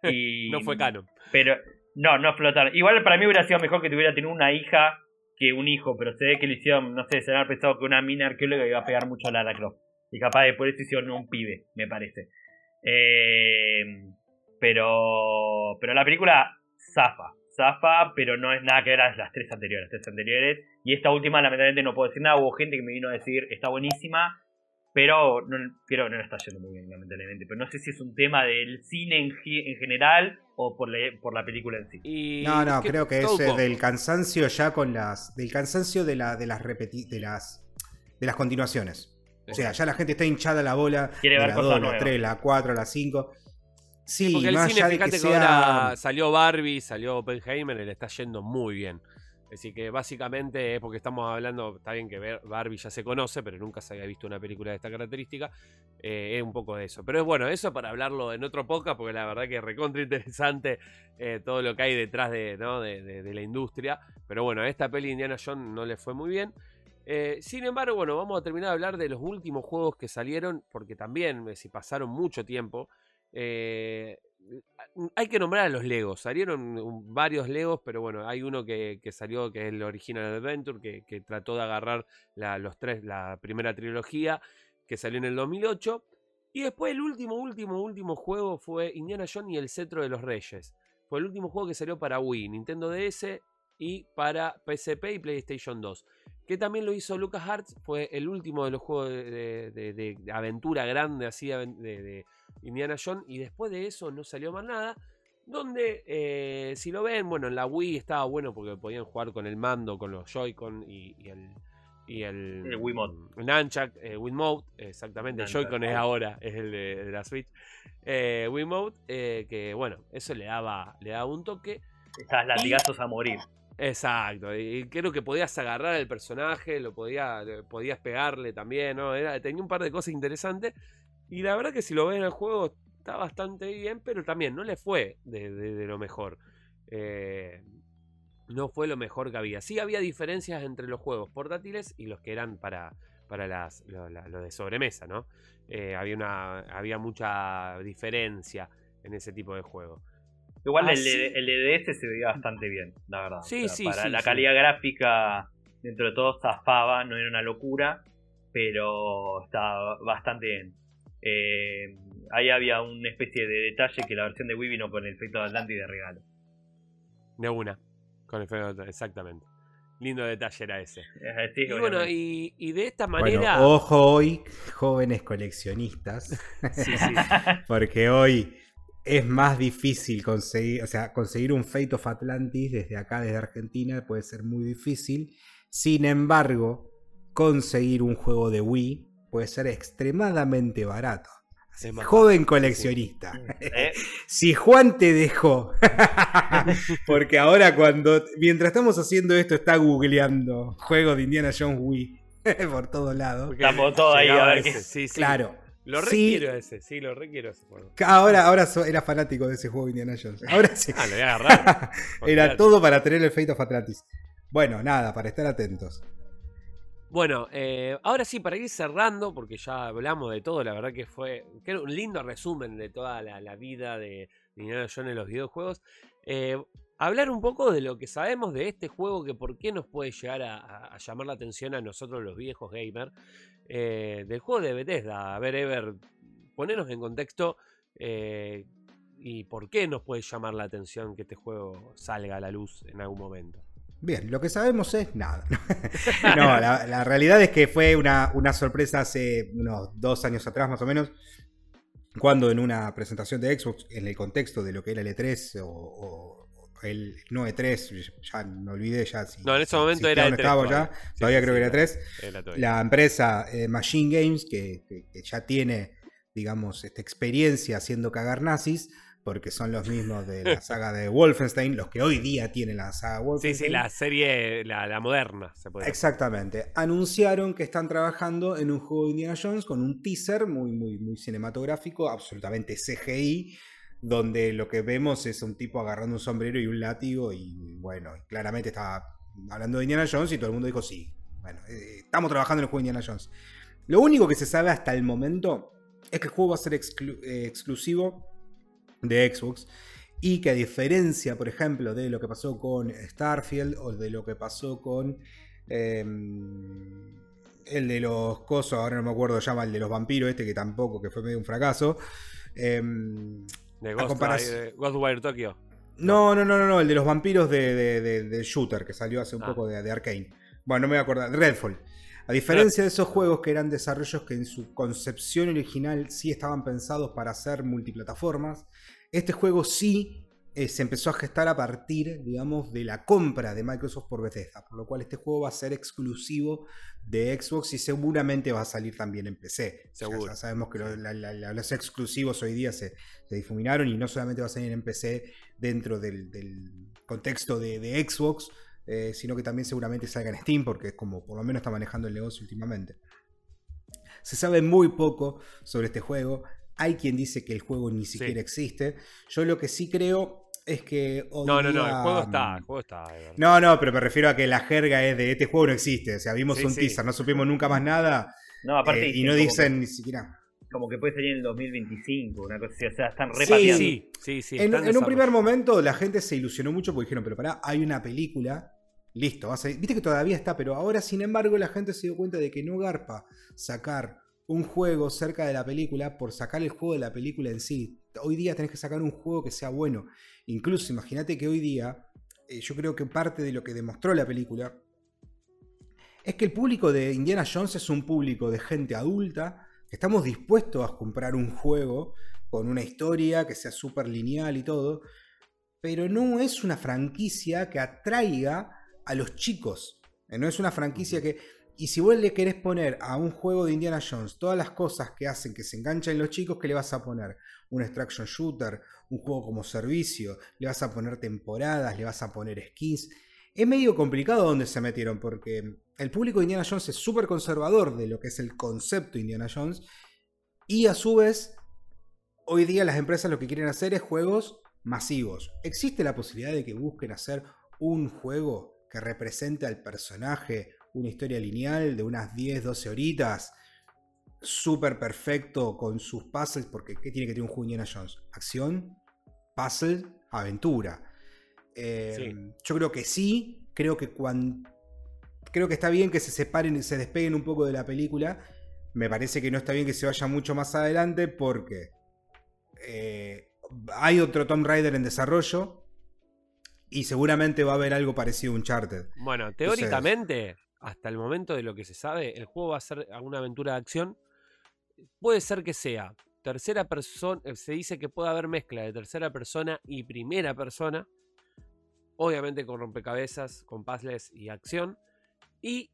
Y, No fue canon. Pero no, no explotaron. Igual para mí hubiera sido mejor que tuviera tenido una hija que un hijo, pero se ve que lo hicieron, no sé, se habían pensado que una mina arqueóloga iba a pegar mucho a Lara Croft. Y capaz de por eso hicieron un pibe, me parece. Eh, pero pero la película zafa, zafa, pero no es nada que ver a las tres anteriores, las tres anteriores. Y esta última, lamentablemente, no puedo decir nada. Hubo gente que me vino a decir, está buenísima, pero no, creo que no le está yendo muy bien, lamentablemente. Pero no sé si es un tema del cine en, en general o por la, por la película en sí. Y No, no, que- creo que es eh, del cansancio ya con las. Del cansancio de, la, de las repeti- de las. de las continuaciones. O sea, ya la gente está hinchada la bola. Quiere ver la cosas 2, la nuevas. 3, la 4, la 5. Sí, Porque el más cine, allá de que fíjate que, sea. ahora salió Barbie, salió Oppenheimer y le está yendo muy bien. Así que básicamente es porque estamos hablando, está bien que Barbie ya se conoce, pero nunca se había visto una película de esta característica. eh, es un poco de eso. Pero es bueno, eso para hablarlo en otro podcast, porque la verdad que es recontra interesante eh, todo lo que hay detrás de, ¿no? de, de- la industria. Pero bueno, a esta peli Indiana Jones no le fue muy bien. Eh, sin embargo, bueno, vamos a terminar de hablar de los últimos juegos que salieron, porque también, si pasaron mucho tiempo, eh, hay que nombrar a los Legos. Salieron varios Legos, pero bueno, hay uno que, que salió que es el Original Adventure, que, que trató de agarrar la, los tres, la primera trilogía, que salió en el 2008. Y después el último, último, último juego fue Indiana Jones y el Cetro de los Reyes. Fue el último juego que salió para Wii, Nintendo DS y para PSP y PlayStation 2. Que también lo hizo LucasArts, fue el último de los juegos de, de- de- de aventura grande así de, Indiana Jones. Y después de eso no salió más nada. Donde, eh, si lo ven, bueno, en la Wii estaba bueno porque podían jugar con el mando, con los Joy-Con y, y el. Y el, El Wiimote. Nunchuck, eh, Wiimote, exactamente. El Joy-Con es ahora, es el de, la Switch. Eh, Wiimote, eh, que bueno, eso le daba, le daba un toque. Estás latigazos a morir. Exacto, y creo que podías agarrar al personaje, lo podía, le- podías pegarle también, ¿no? Era, tenía un par de cosas interesantes. Y la verdad que si lo ven en el juego está bastante bien, pero también no le fue de, lo mejor. Eh, no fue lo mejor que había. Sí había diferencias entre los juegos portátiles y los que eran para, para las, de sobremesa, ¿no? Eh, había, una, había mucha diferencia en ese tipo de juego. Igual Ah, el, sí. el de DS se veía bastante bien, la verdad. Sí, sí, Para sí, la sí. calidad gráfica, dentro de todo, zafaba, no era una locura, pero estaba bastante bien. Eh, ahí había una especie de detalle que la versión de Wii vino con el efecto de Atlantis de regalo. De una. Con el fenómeno, exactamente. Lindo detalle era ese. Eh, sí, Y bueno, y, y de esta Bueno, manera. ojo hoy, jóvenes coleccionistas, Sí, sí. porque hoy es más difícil conseguir, o sea, conseguir un Fate of Atlantis desde acá, desde Argentina, puede ser muy difícil. Sin embargo, conseguir un juego de Wii puede ser extremadamente barato. Joven coleccionista. Eh, Si Juan te dejó, porque ahora cuando, mientras estamos haciendo esto, está googleando juego de Indiana Jones Wii por todos lados. Estamos todos ahí a ver ese, qué- Sí, sí. Claro. Lo Sí. requiero ese, sí, lo requiero ese juego. Ahora, ahora so- era fanático de ese juego de Indiana Jones. Ahora sí. Ah, lo voy a agarrar. Era todo para tener el Fate of Atlantis. Bueno, nada, para estar atentos. Bueno, eh, ahora sí, para ir cerrando, porque ya hablamos de todo, la verdad que fue que era un lindo resumen de toda la, la vida de de Indiana Jones en los videojuegos. eh, hablar un poco de lo que sabemos de este juego, que por qué nos puede llegar a, llamar la atención a nosotros los viejos gamers, eh, del juego de Bethesda. A ver, Ever, ponernos en contexto eh, y por qué nos puede llamar la atención que este juego salga a la luz en algún momento. Bien, lo que sabemos es nada. no, la, realidad es que fue una, sorpresa hace unos dos años atrás más o menos, cuando en una presentación de Xbox, en el contexto de lo que era el E3 o, o el no E3, ya me olvidé ya si... No, en ese momento era o no E3 estaba todavía. ya, Sí, todavía sí, creo sí, que era era- E3. era todavía. La empresa eh, Machine Games, que, que- que ya tiene, digamos, esta experiencia haciendo cagar nazis, porque son los mismos de la saga de Wolfenstein, los que hoy día tienen la saga Sí, Wolfenstein. sí, la serie, la, la moderna, se puede decir. Exactamente. Anunciaron que están trabajando en un juego de Indiana Jones con un teaser muy, muy, muy cinematográfico, absolutamente CGI, donde lo que vemos es un tipo agarrando un sombrero y un látigo y bueno, claramente estaba hablando de Indiana Jones y todo el mundo dijo sí. Bueno, eh, estamos trabajando en el juego de Indiana Jones. Lo único que se sabe hasta el momento es que el juego va a ser eh, exclusivo de Xbox y que a diferencia, por ejemplo, de lo que pasó con Starfield o de lo que pasó con eh, el de los cosos, ahora no me acuerdo, llama el de los vampiros este que tampoco, que fue medio un fracaso. eh, De Ghost, Ghostwire Tokyo. no, no, no, no, no, el de los vampiros de, de- de- de Shooter, que salió hace un Ah. poco de, de Arkane. Bueno, no me voy a acordar, Redfall. A diferencia de esos juegos que eran desarrollos que en su concepción original sí estaban pensados para ser multiplataformas, este juego sí eh, se empezó a gestar a partir, digamos, de la compra de Microsoft por Bethesda, por lo cual este juego va a ser exclusivo de Xbox y seguramente va a salir también en PC. Seguro. Ya sabemos que lo- la- la- la- los exclusivos hoy día se, se difuminaron y no solamente va a salir en PC dentro del, del contexto de, de Xbox, eh, sino que también seguramente salga en Steam, porque es como por lo menos está manejando el negocio últimamente. Se sabe muy poco sobre este juego. Hay quien dice que el juego ni siquiera existe. Yo lo que sí creo es que. No, no, no, el juego está, el juego está. No, no, pero me refiero a que la jerga es de este juego no existe. O sea, vimos Sí, un sí. teaser, no supimos nunca más nada. No, aparte eh, y no dicen ni siquiera. Como que puede salir en el 2025, una cosa así. O sea, están Sí, repateando. Sí, sí, sí. en, en un primer momento la gente se ilusionó mucho porque dijeron, pero pará, hay una película, listo, va a. Viste que todavía está, pero ahora sin embargo la gente se dio cuenta de que no garpa sacar un juego cerca de la película por sacar el juego de la película en sí. Hoy día tenés que sacar un juego que sea bueno. Incluso imagínate que hoy día, eh, yo creo que parte de lo que demostró la película es que el público de Indiana Jones es un público de gente adulta, que estamos dispuestos a comprar un juego con una historia que sea súper lineal y todo, pero no es una franquicia que atraiga a los chicos. Eh, No es una franquicia que... Y si vos le querés poner a un juego de Indiana Jones todas las cosas que hacen que se enganchen los chicos, ¿qué le vas a poner? Un extraction shooter, un juego como servicio, le vas a poner temporadas, le vas a poner skins. Es medio complicado donde se metieron porque el público de Indiana Jones es súper conservador de lo que es el concepto Indiana Jones y a su vez hoy día las empresas lo que quieren hacer es juegos masivos. ¿Existe la posibilidad de que busquen hacer un juego que represente al personaje, una historia lineal de unas 10, 12 horitas? Súper perfecto con sus puzzles, porque ¿qué tiene que tener un juego Indiana Jones? Acción, puzzle, aventura. Eh, Sí. Yo creo que sí, creo que cuando... Creo que está bien que se separen y se despeguen un poco de la película. Me parece que no está bien que se vaya mucho más adelante porque eh, hay otro Tomb Raider en desarrollo y seguramente va a haber algo parecido a Uncharted. Bueno, teóricamente, hasta el momento de lo que se sabe, el juego va a ser una aventura de acción. Puede ser que sea tercera persona, se dice que puede haber mezcla de tercera persona y primera persona. Obviamente con rompecabezas, con puzzles y acción. Y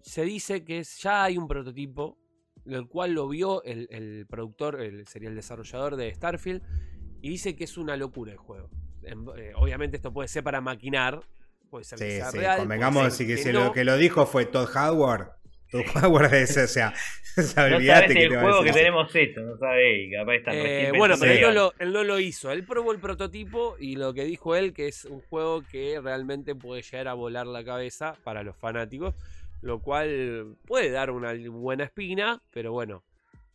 se dice que ya hay un prototipo, el cual lo vio el, el productor, el, sería el desarrollador de Starfield, y dice que es una locura el juego. En- eh, obviamente esto puede ser para maquinar, puede ser que Sí, sea sí, real. convengamos así que, que no. lo que lo dijo fue Todd Howard. Todd Howard es, o sea, o sea, No sabes que el juego que tenemos hecho, no sabes. y Capaz están Eh, bueno, pero él no, lo, él no lo hizo. Él probó el prototipo y lo que dijo él que es un juego que realmente puede llegar a volar la cabeza para los fanáticos, lo cual puede dar una buena espina, pero bueno,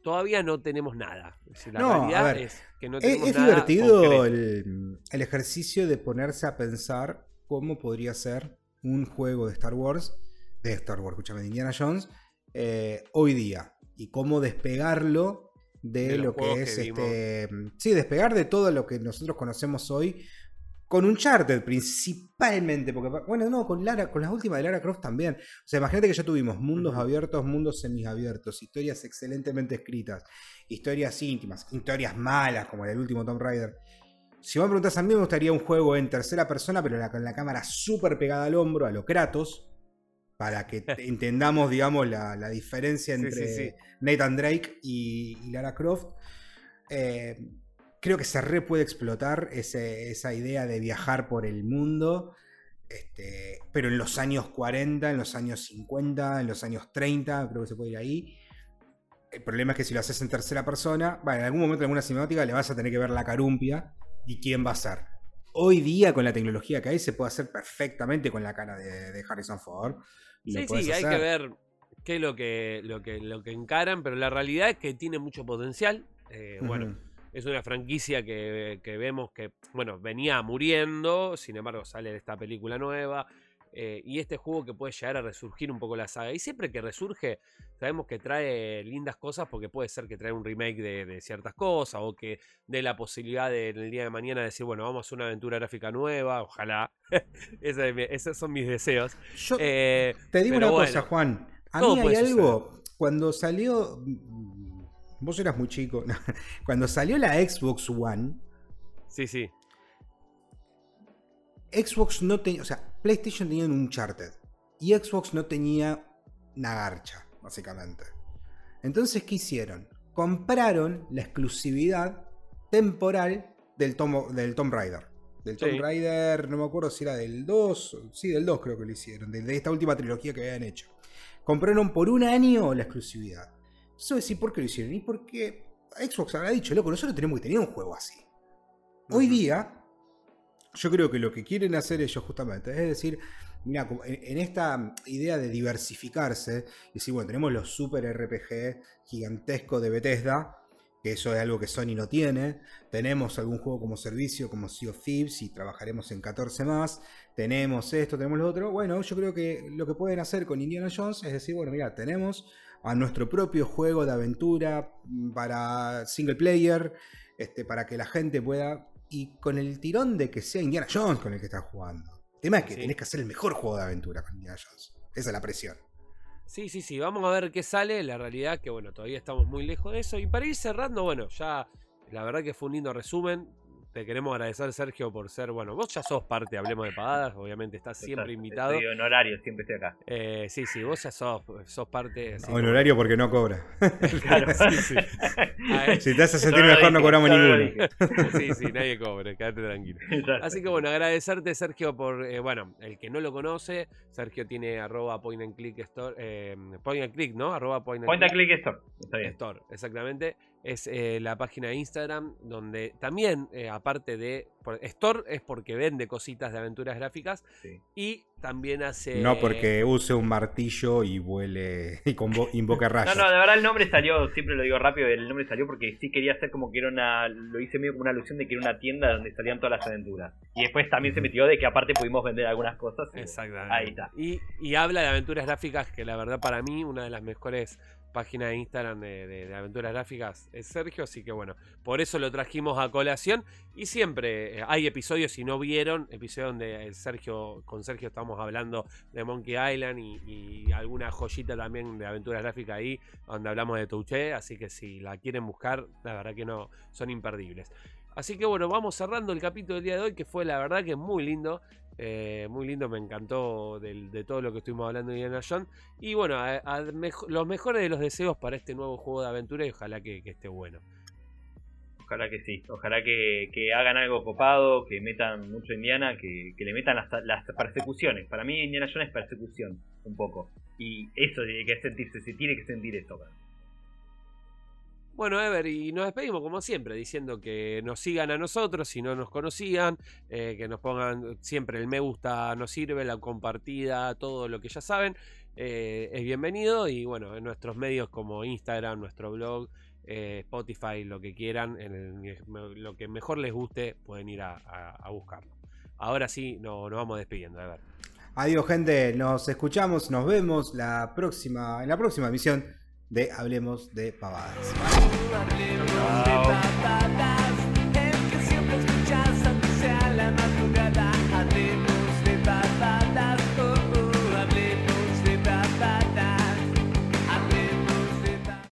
todavía no tenemos nada. Es decir, la No, a realidad ver, es que no Es, tenemos es nada divertido el ejercicio de ponerse a pensar cómo podría ser un juego de Star Wars, de Star Wars, escúchame, de Indiana Jones, eh, hoy día. Y cómo despegarlo de, lo que es que este. Sí, despegar de todo lo que nosotros conocemos hoy. Con Uncharted principalmente, porque bueno, no, con Lara, con las últimas de Lara Croft también. O sea, imagínate que ya tuvimos mundos abiertos, mundos semiabiertos, historias excelentemente escritas, historias íntimas, historias malas, como el último Tomb Raider. Si me preguntas a mí, me gustaría un juego en tercera persona, pero la- con la cámara súper pegada al hombro, a lo Kratos, para que te- entendamos, digamos, la, la diferencia Sí, sí, entre sí. Nathan Drake y, y Lara Croft. Eh, creo que se re puede explotar ese- esa idea de viajar por el mundo, este, pero en los años 40, en los años 50, en los años 30, creo que se puede ir ahí. El problema es que si lo haces en tercera persona, bueno, en algún momento en alguna cinemática le vas a tener que ver la carumpia y quién va a ser. Hoy día, con la tecnología que hay, se puede hacer perfectamente con la cara de, de Harrison Ford. y Sí, sí, hay que ver qué es lo que, lo, que, lo que encaran, pero la realidad es que tiene mucho potencial. Eh, Bueno, es una franquicia que, que vemos que, bueno, venía muriendo, sin embargo sale de esta película nueva. Eh, y este juego que puede llegar a resurgir un poco la saga. Y siempre que resurge, sabemos que trae lindas cosas porque puede ser que trae un remake de, de ciertas cosas o que dé la posibilidad de, en el día de mañana decir, bueno, vamos a hacer una aventura gráfica nueva, ojalá. Es esos son mis deseos. Yo Eh, te digo una bueno, cosa, Juan. A mí hay algo. Cuando salió. mm, Vos eras muy chico. Cuando salió la Xbox One, Sí, sí. Xbox no tenía. O sea, PlayStation tenía un Uncharted. Y Xbox no tenía una garcha, básicamente. Entonces, ¿qué hicieron? Compraron la exclusividad temporal del Tom, del Tomb Raider. Del Tomb. Raider, no me acuerdo si era del 2. Sí, del 2 creo que lo hicieron. De, de esta última trilogía que habían hecho. Compraron por un año la exclusividad. Eso decir por qué lo hicieron. Y porque Xbox habrá dicho, loco, nosotros tenemos que tener un juego así. Hoy día, yo creo que lo que quieren hacer ellos justamente es decir, mira, en esta idea de diversificarse, y decir, bueno, tenemos los super RPG gigantescos de Bethesda, que eso es algo que Sony no tiene, tenemos algún juego como servicio como Sea of Thieves y trabajaremos en 14 más, tenemos esto, tenemos lo otro, bueno, yo creo que lo que pueden hacer con Indiana Jones es decir, bueno, mira, tenemos a nuestro propio juego de aventura mm, para single player, este, para que la gente pueda. Y con el tirón de que sea Indiana Jones con el que estás jugando. El tema es que Sí. tenés que hacer el mejor juego de aventura con Indiana Jones. Esa es la presión. Sí, sí, sí, vamos a ver qué sale. La realidad que, bueno, todavía estamos muy lejos de eso. Y para ir cerrando, bueno, ya la verdad que fue un lindo resumen. Te queremos agradecer, Sergio, por ser, bueno, vos ya sos parte, de hablemos de pagadas, obviamente estás siempre invitado. Estoy honorario, siempre estoy acá. Eh, sí, sí, vos ya sos, sos parte. como- Honorario porque no cobra. Claro. Sí, sí. Si te hace sentir mejor, no cobramos ninguno. Sí, sí, nadie cobre, quédate tranquilo. Así que bueno, agradecerte Sergio por, eh, bueno, el que no lo conoce, Sergio tiene arroba point and click store, eh, point and click, ¿no? Arroba point and Point and click store. Está bien. Store, exactamente. Es eh, la página de Instagram donde también, eh, aparte de... por- Store es porque vende cositas de aventuras gráficas Sí. y también hace... No porque use un martillo y vuele y convo- invoca No, rayos. no, de verdad el nombre salió, siempre lo digo rápido, el nombre salió porque sí quería hacer como que era una, lo hice medio como una alusión de que era una tienda donde salían todas las aventuras. Y después también se metió de que aparte pudimos vender algunas cosas. Exactamente. Ahí está. Y, y habla de aventuras gráficas, que la verdad para mí una de las mejores páginas de Instagram de, aventuras gráficas es Sergio, así que bueno, por eso lo trajimos a colación. Y siempre eh, hay episodios, si no vieron, episodios donde Sergio, con Sergio estamos hablando de Monkey Island y, alguna joyita también de aventuras gráficas ahí, donde hablamos de Touché, así que si la quieren buscar, la verdad que no, son imperdibles. Así que bueno, vamos cerrando el capítulo del día de hoy, que fue la verdad que muy lindo. Eh, muy lindo, me encantó de, todo lo que estuvimos hablando de Indiana Jones. Y bueno, los mejores de los deseos para este nuevo juego de aventura y ojalá que, esté bueno. Ojalá que sí, ojalá que, que hagan algo copado, que metan mucho Indiana, que, que le metan las, las persecuciones. Para mí Indiana Jones es persecución, un poco. Y eso tiene que sentirse, se tiene que sentir esto. Bueno, Ever, y nos despedimos como siempre, diciendo que nos sigan a nosotros si no nos conocían, eh, que nos pongan siempre el me gusta, nos sirve, la compartida, todo lo que ya saben, eh, es bienvenido. Y bueno, en nuestros medios como Instagram, nuestro blog, eh, Spotify, lo que quieran, en lo que mejor les guste, pueden ir a, buscarlo. Ahora sí, no- nos vamos despidiendo. A ver. Adiós, gente. Nos escuchamos, nos vemos la próxima, en la próxima emisión de Hablemos de Pavadas.